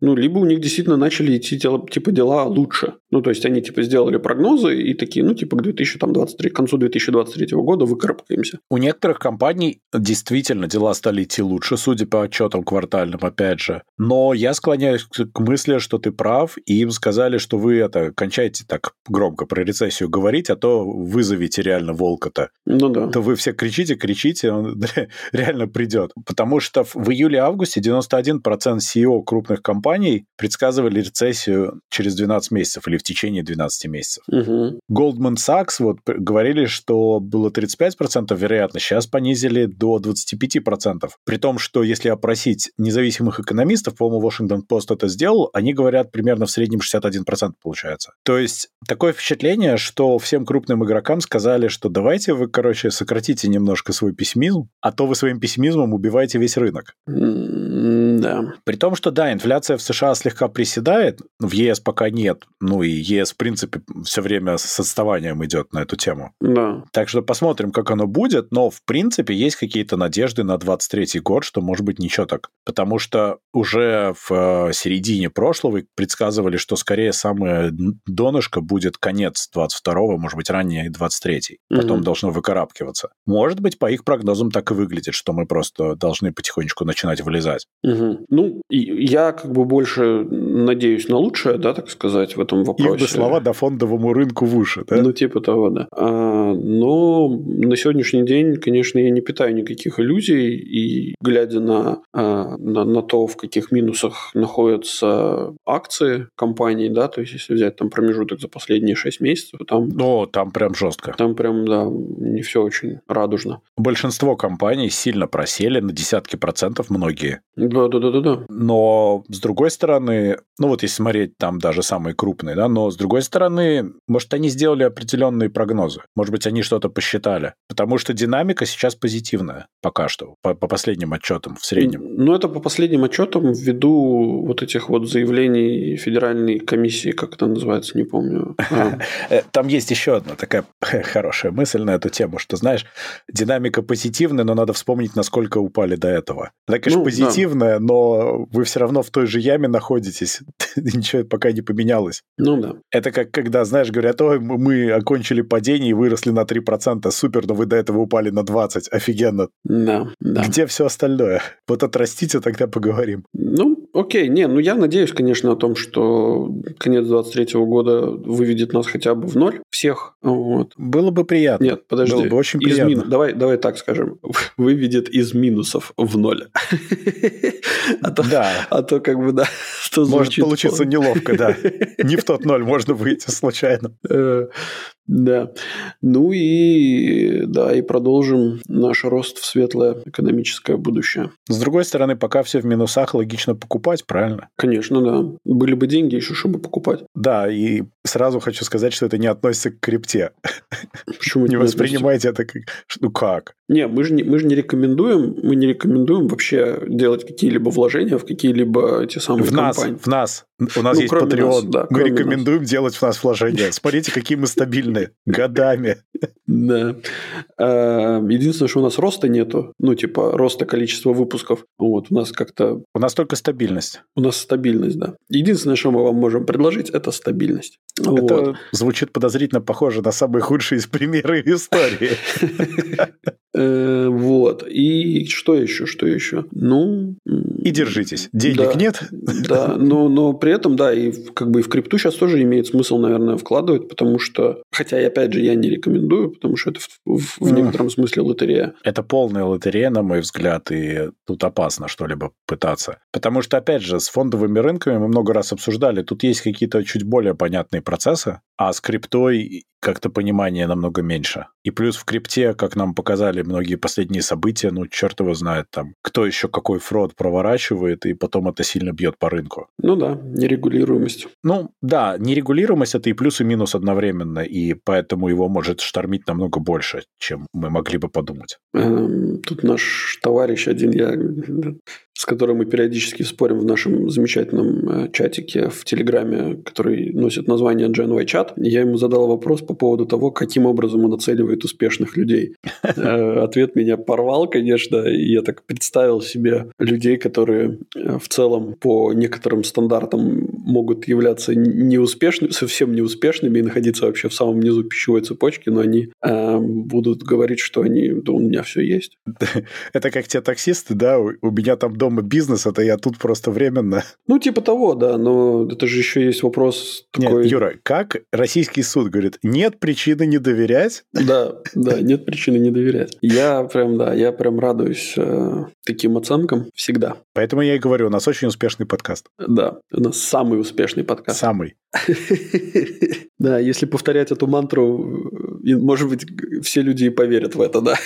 ну, либо у них действительно начали идти дела, типа дела лучше. Ну, то есть они типа сделали прогнозы и такие, ну, типа к 2023, к концу 2023 года выкарабкаемся. У некоторых компаний действительно дела стали идти лучше, судя по отчетам квартальным, опять же. Но я склоняюсь к мысли, что ты прав, и им сказали, что вы это кончайте так громко про рецессию говорить, а то вызовите реально волка-то. Ну да. То вы все кричите, кричите, он <laughs> реально придет. Потому что в июле-августе 91% CEO крупных компаний предсказывали рецессию через 12 месяцев или в течение 12 месяцев. Угу. Goldman Sachs вот говорили, что было 35% вероятно, сейчас понизили до 25%. При том, что если опросить независимых экономистов, по-моему, Washington Post это сделал, они говорят примерно в среднем 61% получается. То есть такое впечатление, что всем крупным игрокам сказали, что давайте вы, короче, сократите немножко свой пессимизм, а то вы своим пессимизмом убиваете весь рынок. Да. При том, что да, инфляция в США слегка приседает, в ЕС пока нет. Ну и ЕС, в принципе, все время с отставанием идет на эту тему. Да. Так что посмотрим, как оно будет, но в принципе есть какие-то надежды на 23 год, что может быть ничего так. Потому что уже в э, середине прошлого предсказывали, что скорее самое донышко будет конец 22 может быть, ранее 23 Потом угу. должно выкарабкиваться. Может быть, по их прогнозам так и выглядит, что мы просто должны потихонечку начинать вылезать. Угу. Ну, я как бы больше надеюсь на лучшее, да, так сказать, в этом вопросе. Их бы слова до фондовому рынку в уши, да? Ну, типа того, да. А, но на сегодняшний день, конечно, я не питаю никаких иллюзий, и глядя на, а, на, на то, в каких минусах находятся акции компании, да, то есть если взять там промежуток за последние 6 месяцев, там... О, там прям жестко. Там прям, да, не все очень радужно. Большинство компаний сильно просели на десятки процентов, многие. Да, да, да, да, да. Но с другой стороны, ну вот если смотреть там даже самые крупные, да, но с другой стороны, может, они сделали определенные прогнозы. Может быть, они что-то посчитали. Потому что динамика сейчас позитивная пока что, по, по последним отчетам в среднем. Ну, это по последним отчетам ввиду вот этих вот заявлений Федеральной комиссии, как это называется, не помню. А. <laughs> Э, там есть еще одна такая <laughs> хорошая мысль на эту тему, что, знаешь, динамика позитивная, но надо вспомнить, насколько упали до этого. Она, конечно, ну, позитивная, но вы все равно в той же яме находитесь. <laughs> Ничего пока не поменялось. Ну да. Это как когда, знаешь, говорят, ой, мы окончили падение и выросли на 3%, супер, но вы до этого упали на 20%, офигенно. Да, да. Где все остальное? Вот отрастите, тогда поговорим. Ну, окей, не, ну я надеюсь, конечно, о том, что конец 23 года выведет нас хотя бы в ноль всех. Вот. Было бы приятно. Нет, подожди. Было бы очень приятно. Мин... Давай, давай так скажем. <laughs> Выведет из минусов в ноль. <laughs> А то, да. А то как бы, да. <laughs> Может получиться неловко, да. Не в тот ноль можно выйти случайно. Да. Ну и да, и продолжим наш рост в светлое экономическое будущее. С другой стороны, пока все в минусах, логично покупать, правильно? Конечно, да. Были бы деньги еще, чтобы покупать. Да, и сразу хочу сказать, что это не относится к крипте. Почему не воспринимайте это как... Ну как? Не, мы же не, мы же не рекомендуем, мы не рекомендуем вообще делать какие-либо вложения в какие-либо эти самые в компании. Нас, в нас. У нас ну, есть Patreon. Нас, да, мы рекомендуем нас. делать в нас вложения. Смотрите, какие мы стабильные. Годами. Да. А, единственное, что у нас роста нету. Ну, типа, роста количества выпусков. Вот, у нас как-то... У нас только стабильность. У нас стабильность, да. Единственное, что мы вам можем предложить, это стабильность. Это вот. звучит подозрительно похоже на самые худшие из примеры <laughs> истории. <laughs> Э, вот. И что еще? Что еще? Ну... И держитесь. Денег нет. Да, но, но при этом, да, и как бы и в крипту сейчас тоже имеет смысл, наверное, вкладывать, потому что, хотя, и опять же, я не рекомендую, потому что это в, в, в некотором смысле лотерея. Это полная лотерея, на мой взгляд, и тут опасно что-либо пытаться. Потому что, опять же, с фондовыми рынками мы много раз обсуждали, тут есть какие-то чуть более понятные процессы, а с криптой как-то понимания намного меньше. И плюс в крипте, как нам показали многие последние события, ну, черт его знает там, кто еще какой фрод проворачивает, и потом это сильно бьет по рынку. Ну да, нерегулируемость. Ну да, нерегулируемость это и плюс, и минус одновременно, и поэтому его может штормить намного больше, чем мы могли бы подумать. Эм, тут наш товарищ один, я с которым мы периодически спорим в нашем замечательном э, чатике в Телеграме, который носит название Genway Chat. Я ему задал вопрос по поводу того, каким образом он оценивает успешных людей. <laughs> Э, ответ меня порвал, конечно, и я так представил себе людей, которые э, в целом по некоторым стандартам могут являться неуспешными, совсем неуспешными и находиться вообще в самом низу пищевой цепочки, но они э, будут говорить, что они, да, у меня все есть. <laughs> Это как те таксисты, да, у меня там дома бизнес, это я тут просто временно. Ну, типа того, да, но это же еще есть вопрос такой... Нет, Юра, как российский суд говорит, нет причины не доверять? Да, да, нет причины не доверять. Я прям, да, я прям радуюсь э, таким оценкам всегда. Поэтому я и говорю, у нас очень успешный подкаст. Да, у нас самый успешный подкаст. Самый. <laughs> Да, если повторять эту мантру, может быть, все люди и поверят в это, да.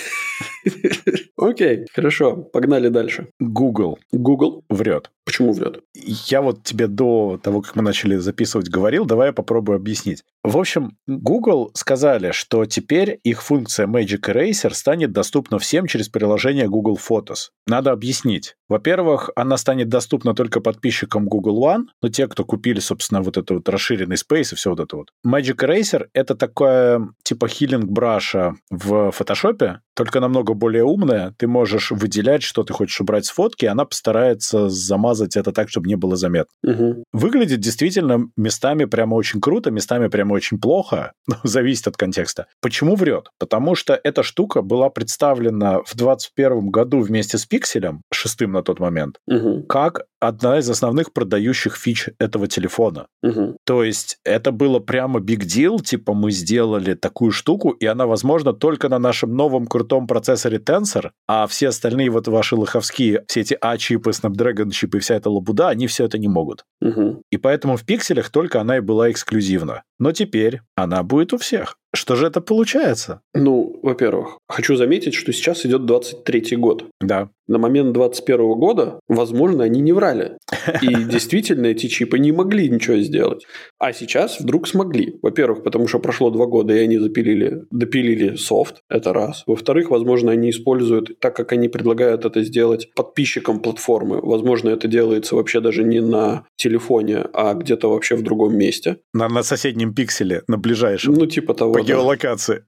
<laughs> Окей, хорошо, погнали дальше. Google. Google врет. Почему врет? Я вот тебе до того, как мы начали записывать, говорил, давай я попробую объяснить. В общем, Google сказали, что теперь их функция Magic Eraser станет доступна всем через приложение Google Photos. Надо объяснить. Во-первых, она станет доступна только подписчикам Google One, но те, кто купили, собственно, вот это вот расширенный Space и все вот это вот. Magic Eraser — это такое типа хилинг браша в фотошопе, только намного более умная. Ты можешь выделять, что ты хочешь убрать с фотки, и она постарается замазать это так, чтобы не было заметно. Угу. Выглядит действительно местами прямо очень круто, местами прямо очень плохо. <laughs> Зависит от контекста. Почему врет? Потому что эта штука была представлена в 2021 году вместе с пикселем, шестым на тот момент, Угу. как одна из основных продающих фич этого телефона. Угу. То есть это было прямо big deal, типа мы сделали такую штуку, и она возможна только на нашем новом крутом процессоре Tensor, а все остальные вот ваши лоховские, все эти А-чипы, Snapdragon чипы, вся эта лабуда, они все это не могут. Угу. И поэтому в пикселях только она и была эксклюзивна. Но теперь она будет у всех. Что же это получается? Ну, во-первых, хочу заметить, что сейчас идет 23 год. Да. На момент 21 года, возможно, они не врали. И <laughs> действительно эти чипы не могли ничего сделать. А сейчас вдруг смогли. Во-первых, потому что прошло два года, и они запилили, допилили софт. Это раз. Во-вторых, возможно, они используют, так как они предлагают это сделать подписчикам платформы, возможно, это делается вообще даже не на телефоне, а где-то вообще в другом месте. На, на соседнем пикселе, на ближайшем. Ну, типа того. Геолокации.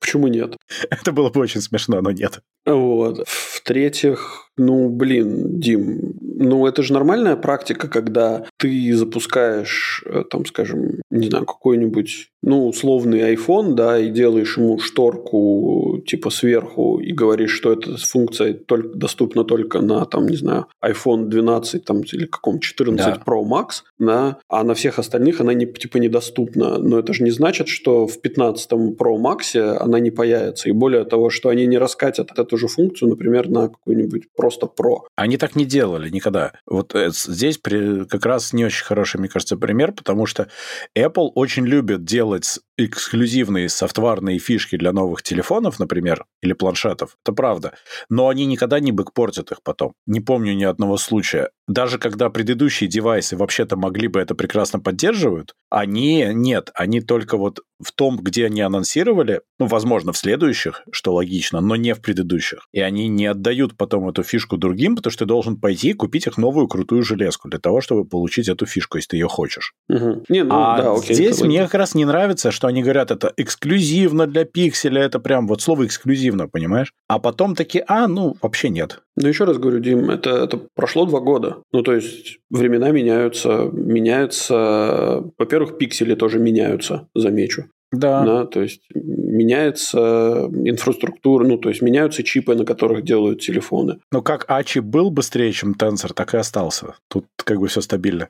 Почему нет? Это было бы очень смешно, но нет. Вот. В-третьих, ну, блин, Дим, ну, это же нормальная практика, когда ты запускаешь, э, там, скажем, не знаю, какой-нибудь, ну, условный iPhone, да, и делаешь ему шторку, типа, сверху, и говоришь, что эта функция только, доступна только на, там, не знаю, iPhone 12, там, или каком 14 Да. Pro Max, да, а на всех остальных она, не, типа, недоступна. Но это же не значит, что в 15 Pro Max она не появится. И более того, что они не раскатят эту же функцию, например, на какой-нибудь просто Pro. Они так не делали никогда. Вот э, здесь при- как раз не очень хороший, мне кажется, пример, потому что Apple очень любит делать эксклюзивные софтварные фишки для новых телефонов, например, или планшетов. Это правда. Но они никогда не бэкпортят их потом. Не помню ни одного случая. Даже когда предыдущие девайсы вообще-то могли бы это прекрасно поддерживают, они нет. Они только вот в том, где они анонсировали, ну, возможно, в следующих, что логично, но не в предыдущих. И они не отдают потом эту фишку другим, потому что ты должен пойти и купить их новую крутую железку для того, чтобы получить эту фишку, если ты ее хочешь. Мгм. Не, ну а да, окей. здесь мне как раз не нравится, что они говорят, это эксклюзивно для пикселя, это прям вот слово эксклюзивно, понимаешь? А потом такие, а, ну, вообще нет. Ну, еще раз говорю, Дим, это, это прошло два года. Ну, то есть, времена меняются, меняются... Во-первых, пиксели тоже меняются, замечу. Да. Да, то есть, меняется инфраструктура, ну, то есть, меняются чипы, на которых делают телефоны. Но как Ачи был быстрее, чем Tensor, так и остался. Тут как бы все стабильно.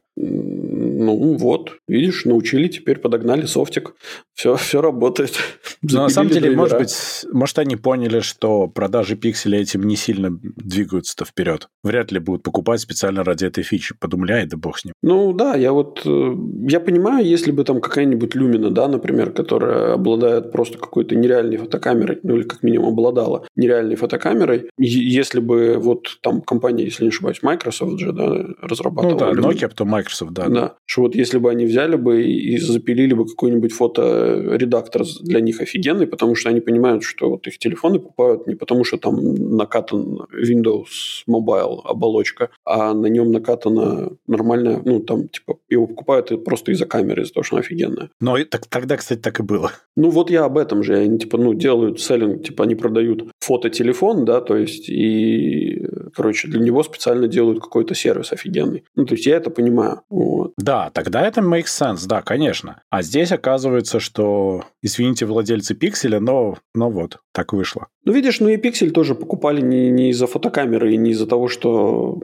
Ну, вот, видишь, научили, теперь подогнали софтик. Все, все работает. <laughs> Но на самом деле, может быть, может, они поняли, что продажи пикселей этим не сильно двигаются-то вперед. Вряд ли будут покупать специально ради этой фичи. Подумали, ай, да бог с ним. Ну да, я вот э, я понимаю, если бы там какая-нибудь люмина, да, например, которая обладает просто какой-то нереальной фотокамерой, ну или как минимум обладала нереальной фотокамерой, если бы вот там компания, если не ошибаюсь, Microsoft же, да, Ну разрабатывала. да, люмину. Nokia, потом Microsoft, да. Да. Что вот если бы они взяли бы и запилили бы какой-нибудь фоторедактор для них офигенный, потому что они понимают, что вот их телефоны покупают не потому, что там накатан Windows Mobile оболочка, а на нем накатана нормальная, ну там типа его покупают просто из-за камеры, из-за того, что она офигенная. Но и так, тогда, кстати, так и было. Ну вот я об этом же, они типа, ну делают селлинг, типа они продают фототелефон, да, то есть и, короче, для него специально делают какой-то сервис офигенный. Ну то есть я это понимаю. Вот. Да, тогда это makes sense, да, конечно. А здесь оказывается, что, извините, владельцы пикселя, но, но вот, так вышло. Ну, видишь, ну и пиксель тоже покупали не, не из-за фотокамеры и не из-за того, что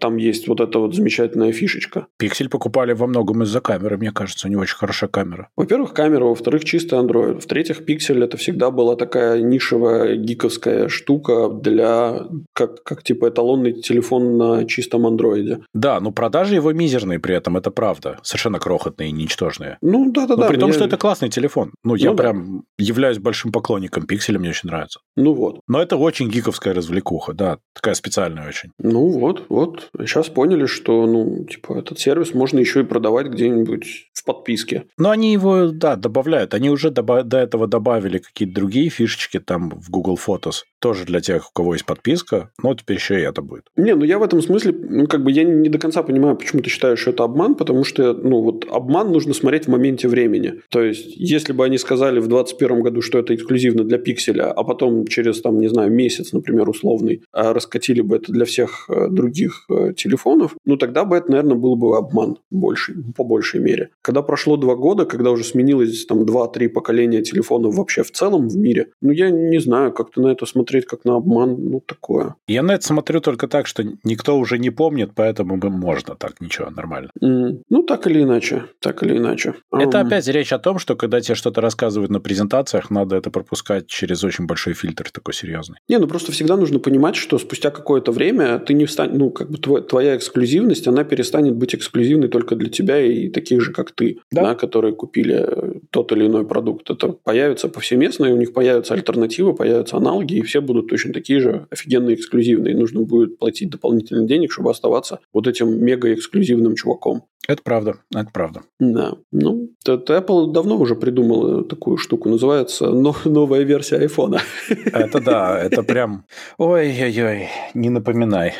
там есть вот эта вот замечательная фишечка. Пиксель покупали во многом из-за камеры, мне кажется, него очень хорошая камера. Во-первых, камера, во-вторых, чистый Android. В-третьих, пиксель это всегда была такая нишевая гиковская штука для как, как типа эталонный телефон на чистом андроиде. Да, но продажи его мизерные при этом, это правда. Совершенно крохотные и ничтожные. Ну, да-да-да. Но при том, мне- что это классный телефон. Ну, я Ну да. прям являюсь большим поклонником пикселя, мне очень нравится. Ну вот. Но это очень гиковская развлекуха, да, такая специальная очень. Ну вот, вот. Сейчас поняли, что, ну, типа, этот сервис можно еще и продавать где-нибудь в подписке. Но они его, да, добавляют. Они уже доба- до этого добавили какие-то другие фишечки там в Google Photos. Тоже для тех, у кого есть подписка. Но теперь еще и это будет. Не, ну я в этом смысле, ну как бы я не до конца понимаю, почему ты считаешь, что это обман, потому что, ну вот обман нужно смотреть в моменте времени. То есть, если бы они сказали в 2021 году, что это эксклюзивно для пикселя, а потом через, там, не знаю, месяц, например, условный, а раскатили бы это для всех э, других э, телефонов, ну тогда бы это, наверное, был бы обман больше, по большей мере. Когда прошло два года, когда уже сменилось там два-три поколения телефонов вообще в целом в мире, ну я не знаю, как-то на это смотреть как на обман, ну такое. Я на это смотрю только так, что никто уже не помнит, поэтому можно так, ничего, нормально. Mm, ну так или иначе, так или иначе. Это um... опять речь о том, что когда тебе что-то рассказывают на презентациях, надо это пропускать через очень большой фильтр такой серьезный. Не, ну просто всегда нужно понимать, что спустя какое-то время ты не встанешь, ну как бы твой, твоя эксклюзивность, она перестанет быть эксклюзивной только для тебя и таких же, как ты, да? Да, которые купили тот или иной продукт. Это появится повсеместно, и у них появятся альтернативы, появятся аналоги, и все будут точно такие же офигенные эксклюзивные. Нужно будет платить дополнительный денег, чтобы оставаться вот этим мега-эксклюзивным чуваком. Это правда, это правда. Да. Ну, Apple давно уже придумал такую штуку, называется новая версия айфона. Это да, это прям... Ой-ой-ой, не напоминай.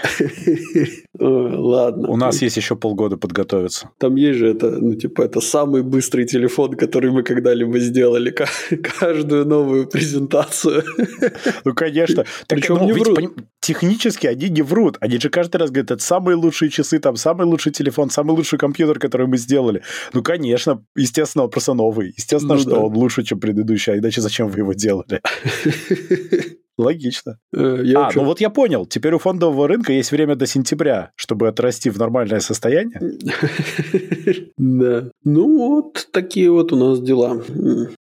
Ладно. У нас есть еще полгода подготовиться. Там есть же это, ну, типа, это самый быстрый телефон, который мы когда-либо сделали. Каждую новую презентацию. Ну, конечно. Причем ну, не врут. Технически они не врут. Они же каждый раз говорят, это самые лучшие часы, там, самый лучший телефон, самый лучший компьютер который мы сделали. Ну, конечно, естественно, он просто новый. Естественно, ну, что да. он лучше, чем предыдущий, а иначе зачем вы его делали? <laughs> Логично. Э, я а, ну вот я понял. Теперь у фондового рынка есть время до сентября, чтобы отрасти в нормальное состояние. <laughs> Да. Ну вот такие вот у нас дела.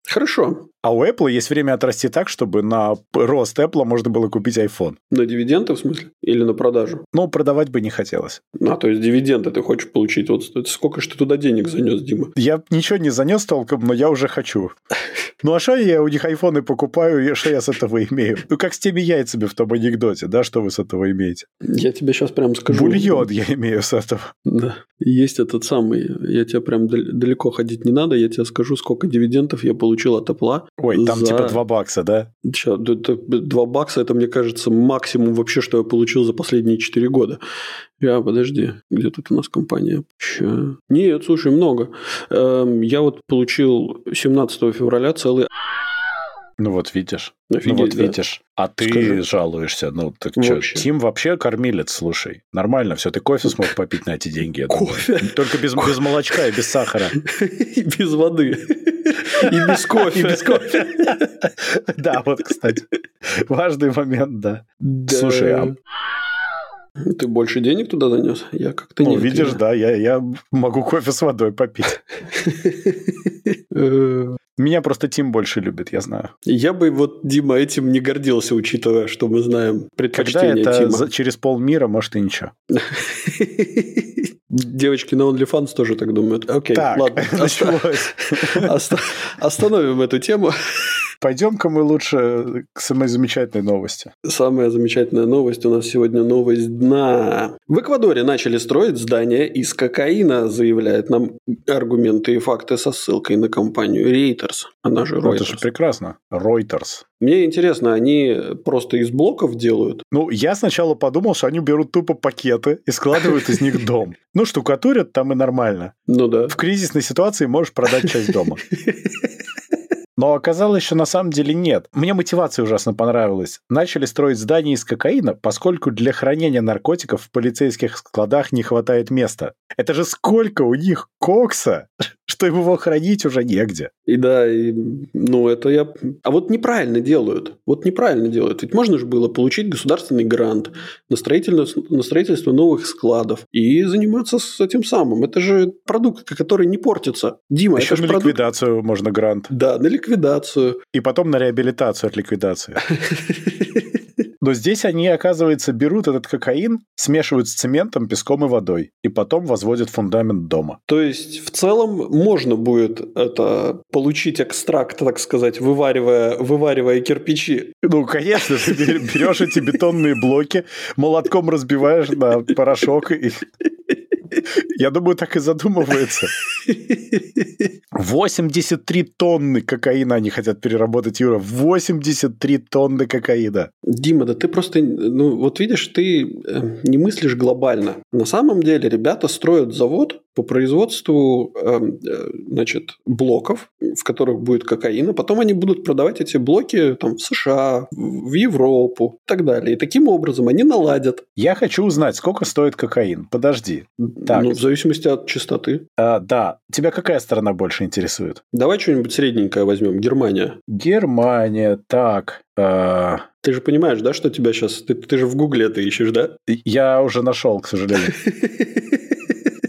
Хорошо. А у Apple есть время отрасти так, чтобы на рост Apple можно было купить iPhone. На дивиденды, в смысле? Или на продажу? Ну, продавать бы не хотелось. А, то есть дивиденды ты хочешь получить. Вот сколько же ты туда денег занес, Дима? Я ничего не занес толком, но я уже хочу. Ну, а что я у них айфоны покупаю, и что я с этого имею? Ну, как с теми яйцами в том анекдоте, да, что вы с этого имеете? Я тебе сейчас прям скажу. Бульон я имею с этого. Да. Есть этот самый, я тебе прям далеко ходить не надо, я тебе скажу, сколько дивидендов я получил от Apple Ой, там за... типа 2 бакса, да? Че, 2 бакса это, мне кажется, максимум вообще, что я получил за последние 4 года. Я, подожди, где тут у нас компания? Ща. Нет, слушай, много. Эм, я вот получил 17 февраля целый ну вот видишь. Офигеть, ну вот да. видишь. А ты Скажи. жалуешься. Ну так что, Тим вообще кормилец, слушай. Нормально все, ты кофе смог <laughs> попить на эти деньги. Кофе? Только без, без молочка и без сахара. <laughs> И без воды. И без кофе. <laughs> И без кофе. Да, вот, кстати. Важный момент, да. Слушай, а ты больше денег туда занес? Я как-то не. Ну, видишь, да, я, я могу кофе с водой попить. <laughs> Меня просто Тим больше любит, я знаю. Я бы вот, Дима, этим не гордился, учитывая, что мы знаем предпочтение Когда это Тима. через полмира, может, и ничего. <laughs> Девочки на OnlyFans тоже так думают. Окей, так, ладно. <laughs> Остановим эту тему. Пойдем-ка мы лучше к самой замечательной новости. Самая замечательная новость у нас сегодня новость дна. В Эквадоре начали строить здание из кокаина, заявляет нам аргументы и факты со ссылкой на компанию Reuters, она же Reuters. Ну, это же прекрасно. Reuters. Мне интересно, они просто из блоков делают? Ну, я сначала подумал, что они берут тупо пакеты и складывают из них дом. Ну, штукатурят там и нормально. Ну да. В кризисной ситуации можешь продать часть дома. <laughs> Но оказалось, что на самом деле нет. Мне мотивация ужасно понравилась. Начали строить здание из кокаина, поскольку для хранения наркотиков в полицейских складах не хватает места. Это же сколько у них кокса, что его хранить уже негде. И да, и, ну это я... А вот неправильно делают. Вот неправильно делают. Ведь можно же было получить государственный грант на строительство, на строительство новых складов и заниматься с этим самым. Это же продукт, который не портится. Дима, Еще это на продукт... ликвидацию можно грант. Да, на ликвидацию. И потом на реабилитацию от ликвидации. <laughs> Но здесь они, оказывается, берут этот кокаин, смешивают с цементом, песком и водой, и потом возводят фундамент дома. То есть, в целом, можно будет это получить экстракт, так сказать, вываривая, вываривая кирпичи. Ну, конечно, ты берешь эти бетонные блоки, молотком разбиваешь на порошок и я думаю, так и задумывается. 83 тонны кокаина они хотят переработать, Юра. 83 тонны кокаина. Дима, да ты просто, ну вот видишь, ты э, не мыслишь глобально. На самом деле ребята строят завод, по производству эм, э, значит, блоков, в которых будет кокаин, а потом они будут продавать эти блоки там, в США, в Европу и так далее. И таким образом они наладят. Я хочу узнать, сколько стоит кокаин. Подожди. Так. Ну, в зависимости от частоты. А, да. Тебя какая страна больше интересует? Давай что-нибудь средненькое возьмем. Германия. Германия. Так. А... Ты же понимаешь, да, что тебя сейчас... Ты, ты же в Гугле это ищешь, да? Я уже нашел, к сожалению. <laughs>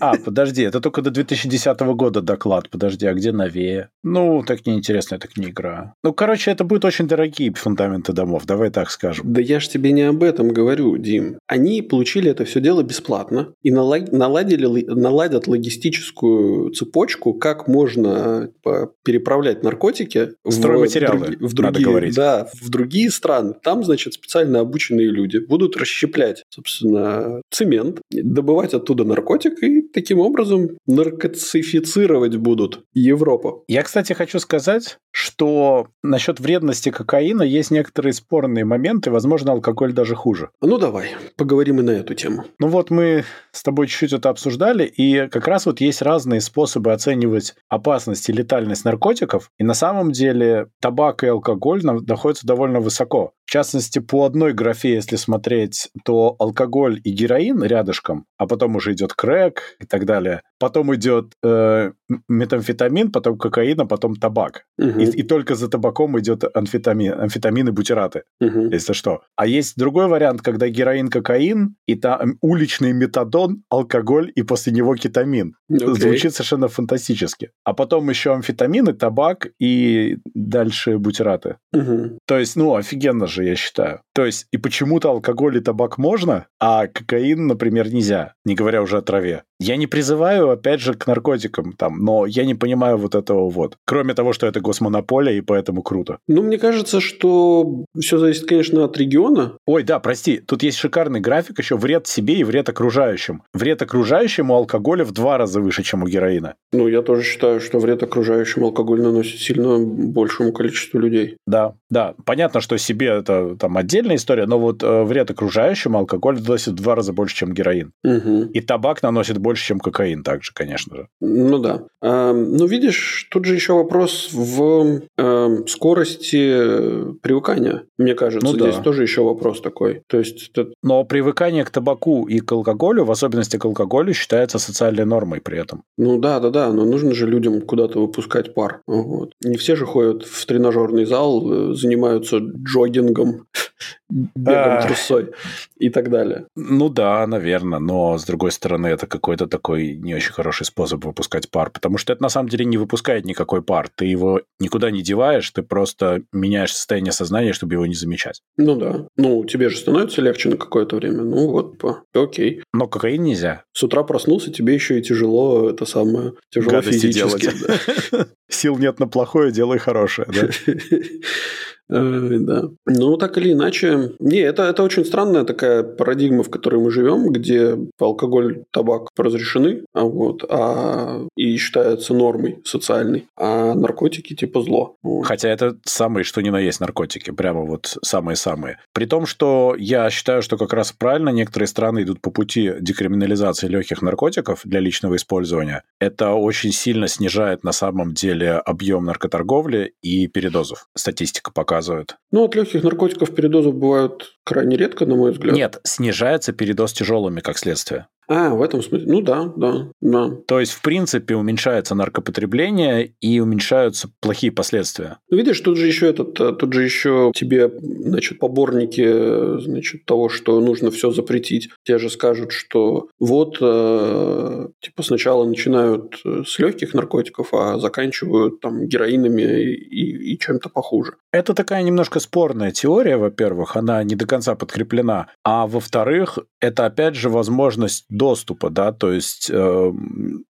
А, подожди, это только до 2010 года доклад. Подожди, а где новее? Ну, так неинтересно, это не игра. Ну, короче, это будут очень дорогие фундаменты домов, давай так скажем. Да я ж тебе не об этом говорю, Дим. Они получили это все дело бесплатно и наладили, наладят логистическую цепочку, как можно типа, переправлять наркотики Стройматериалы, в, в другие, надо говорить. Да, в другие страны. Там, значит, специально обученные люди будут расщеплять, собственно, цемент, добывать оттуда наркотик и таким образом наркоцифицировать будут Европу. Я, кстати, хочу сказать, что насчет вредности кокаина есть некоторые спорные моменты, возможно, алкоголь даже хуже. Ну, давай, поговорим и на эту тему. Ну вот мы с тобой чуть-чуть это обсуждали, и как раз вот есть разные способы оценивать опасность и летальность наркотиков, и на самом деле табак и алкоголь находятся довольно высоко. В частности, по одной графе, если смотреть, то алкоголь и героин рядышком, а потом уже идет крэк и так далее. Потом идет э, метамфетамин, потом кокаин, а потом табак. Угу. И, и только за табаком идет амфетамин, амфетамин и бутираты, угу. если что. А есть другой вариант, когда героин, кокаин, и там уличный метадон, алкоголь, и после него кетамин. Okay. Звучит совершенно фантастически. А потом еще амфетамины, табак и дальше бутираты. Угу. То есть, ну, офигенно же, я считаю. То есть, и почему-то алкоголь и табак можно, а кокаин, например, нельзя, не говоря уже о траве. Я не призываю, опять же, к наркотикам там, но я не понимаю вот этого вот. Кроме того, что это госмонополия, и поэтому круто. Ну, мне кажется, что все зависит, конечно, от региона. Ой, да, прости, тут есть шикарный график еще вред себе и вред окружающим. Вред окружающим у алкоголя в два раза выше, чем у героина. Ну, я тоже считаю, что вред окружающим алкоголь наносит сильно большему количеству людей. Да, да. Понятно, что себе это там отдельная история, но вот э, вред окружающим алкоголь наносит в два раза больше, чем героин. Угу. И табак наносит больше, чем кокаин также, конечно же. Ну да. А, ну, видишь, тут же еще вопрос в э, скорости привыкания, мне кажется. Ну, Здесь да. тоже еще вопрос такой. То есть это... Но привыкание к табаку и к алкоголю, в особенности к алкоголю, считается социальной нормой при этом. Ну да, да, да, но нужно же людям куда-то выпускать пар. Вот. Не все же ходят в тренажерный зал, э, занимаются джогингом, <laughs> бегом трусой и так далее. Ну да, наверное, но с другой стороны это какой-то такой не очень хороший способ выпускать пар, потому что это на самом деле не выпускает никакой пар. Ты его никуда не деваешь, ты просто меняешь состояние сознания, чтобы его не замечать. Ну да. Ну, тебе же становится легче на какое-то время. Ну вот, по... окей. Но кокаин нельзя. С утра проснулся, тебе еще и тяжело, это самое, тяжело Гадости физически. Делать. <laughs> Сил нет на плохое, делай хорошее, да? <laughs> Да. Ну, так или иначе. Не, это, это очень странная такая парадигма, в которой мы живем, где алкоголь, табак разрешены, а вот, а, и считается нормой социальной, а наркотики типа зло. Вот. Хотя это самые, что ни на есть наркотики, прямо вот самые-самые. При том, что я считаю, что как раз правильно некоторые страны идут по пути декриминализации легких наркотиков для личного использования. Это очень сильно снижает на самом деле объем наркоторговли и передозов. Статистика показывает показывают. Ну, от легких наркотиков передозов бывают крайне редко, на мой взгляд. Нет, снижается передоз тяжелыми, как следствие. А, в этом смысле. Ну да, да, да. То есть, в принципе, уменьшается наркопотребление и уменьшаются плохие последствия. Ну, видишь, тут же еще этот, э, тут же еще тебе, значит, поборники, значит, того, что нужно все запретить, те же скажут, что вот, э, типа, сначала начинают э, с легких наркотиков, а заканчивают там героинами и, и чем-то похуже. Это такая немножко спорная теория, во-первых, она не до конца подкреплена, а во-вторых, это опять же возможность доступа, да, то есть э,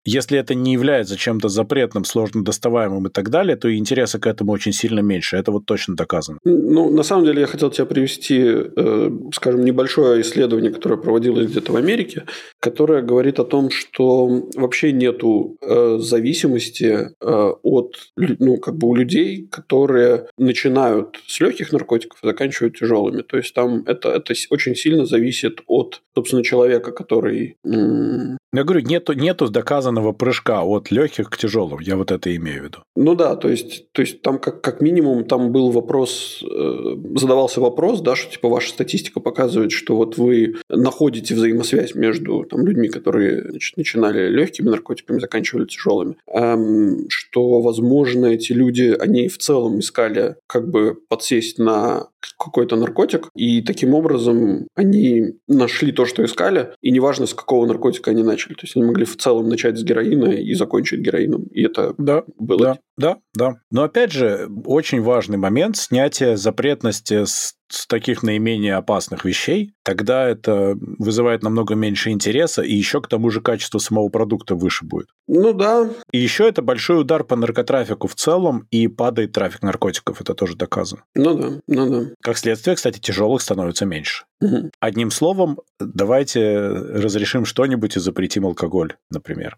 если это не является чем-то запретным, сложно доставаемым и так далее, то интереса к этому очень сильно меньше. Это вот точно доказано. Ну, на самом деле, я хотел тебе привести, э, скажем, небольшое исследование, которое проводилось где-то в Америке, которое говорит о том, что вообще нету э, зависимости э, от, ну, как бы у людей, которые начинают с легких наркотиков и заканчивают тяжелыми. То есть там это, это очень сильно зависит от, собственно, человека, который... 嗯。Я говорю, нету, нету доказанного прыжка от легких к тяжелым. Я вот это имею в виду. Ну да, то есть, то есть там как, как минимум там был вопрос, э, задавался вопрос, да, что типа ваша статистика показывает, что вот вы находите взаимосвязь между там, людьми, которые значит, начинали легкими наркотиками, заканчивали тяжелыми, эм, что, возможно, эти люди, они в целом искали как бы подсесть на какой-то наркотик, и таким образом они нашли то, что искали, и неважно, с какого наркотика они начали. То есть они могли в целом начать с героина и закончить героином. И это да, было. Да, да, да. Но опять же, очень важный момент снятия запретности с с таких наименее опасных вещей, тогда это вызывает намного меньше интереса, и еще к тому же качество самого продукта выше будет. Ну да. И еще это большой удар по наркотрафику в целом, и падает трафик наркотиков, это тоже доказано. Ну да, ну да. Как следствие, кстати, тяжелых становится меньше. Угу. Одним словом, давайте разрешим что-нибудь и запретим алкоголь, например.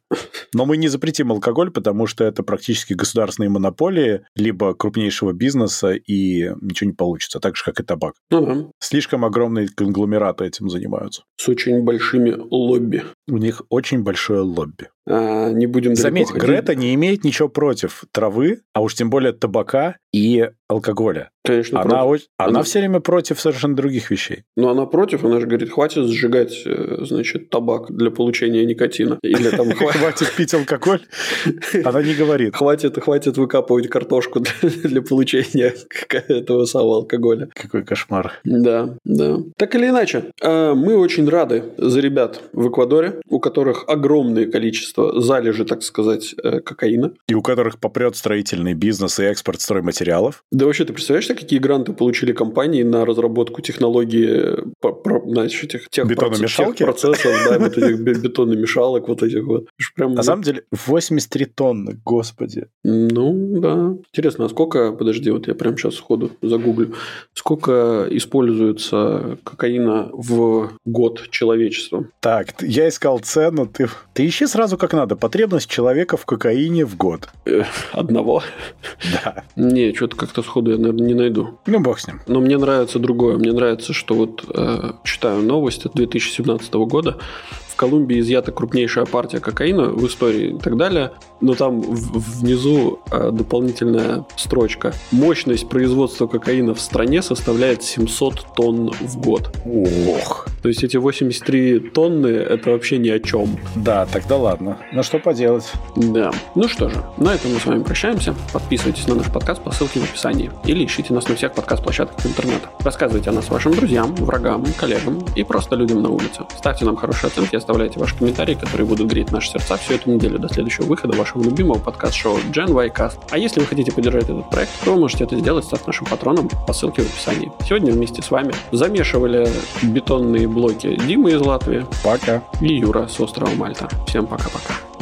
Но мы не запретим алкоголь, потому что это практически государственные монополии, либо крупнейшего бизнеса, и ничего не получится, так же, как и табак. Ну да. Слишком огромные конгломераты этим занимаются. С очень большими лобби. У них очень большое лобби. А, не будем Заметь, Грета не имеет ничего против травы, а уж тем более табака и алкоголя. Конечно, она, против. она, она все время против совершенно других вещей. Но она против, она же говорит, хватит сжигать, э, значит, табак для получения никотина. Или там <laughs> хватит пить алкоголь. Она не говорит. Хватит, хватит выкапывать картошку для получения этого самого алкоголя. Какой кошмар. Да, да. Так или иначе, э, мы очень рады за ребят в Эквадоре, у которых огромное количество залежи, так сказать, э, кокаина. И у которых попрет строительный бизнес и экспорт стройматериалов. Да вообще, ты представляешь, какие гранты получили компании на разработку технологии, значит, этих тех бетономешалки? Процессов, да, вот этих бетономешалок, вот этих вот. Прям, на самом деле, 83 тонны, господи. Ну, да. Интересно, а сколько, подожди, вот я прямо сейчас сходу загуглю, сколько используется кокаина в год человечеством? Так, я искал цену, ты, ты ищи сразу как надо. Потребность человека в кокаине в год. Э, одного? Да. Не, что-то как-то сходу я, наверное, не найду. Ну, бог с ним. Но мне нравится другое. Мне нравится, что вот э, читаю новость от 2017 года в Колумбии изъята крупнейшая партия кокаина в истории и так далее, но там внизу э, дополнительная строчка. Мощность производства кокаина в стране составляет 700 тонн в год. Ох. То есть эти 83 тонны это вообще ни о чем. Да, тогда ладно. Ну что поделать? Да. Ну что же, на этом мы с вами прощаемся. Подписывайтесь на наш подкаст по ссылке в описании или ищите нас на всех подкаст-площадках интернета. Рассказывайте о нас вашим друзьям, врагам, коллегам и просто людям на улице. Ставьте нам хорошие оценки, оставляйте ваши комментарии, которые будут греть наши сердца всю эту неделю до следующего выхода вашего любимого подкаст-шоу Gen Y Cast. А если вы хотите поддержать этот проект, то вы можете это сделать, став нашим патроном по ссылке в описании. Сегодня вместе с вами замешивали бетонные блоки Дима из Латвии. Пока. И Юра с острова Мальта. Всем пока-пока.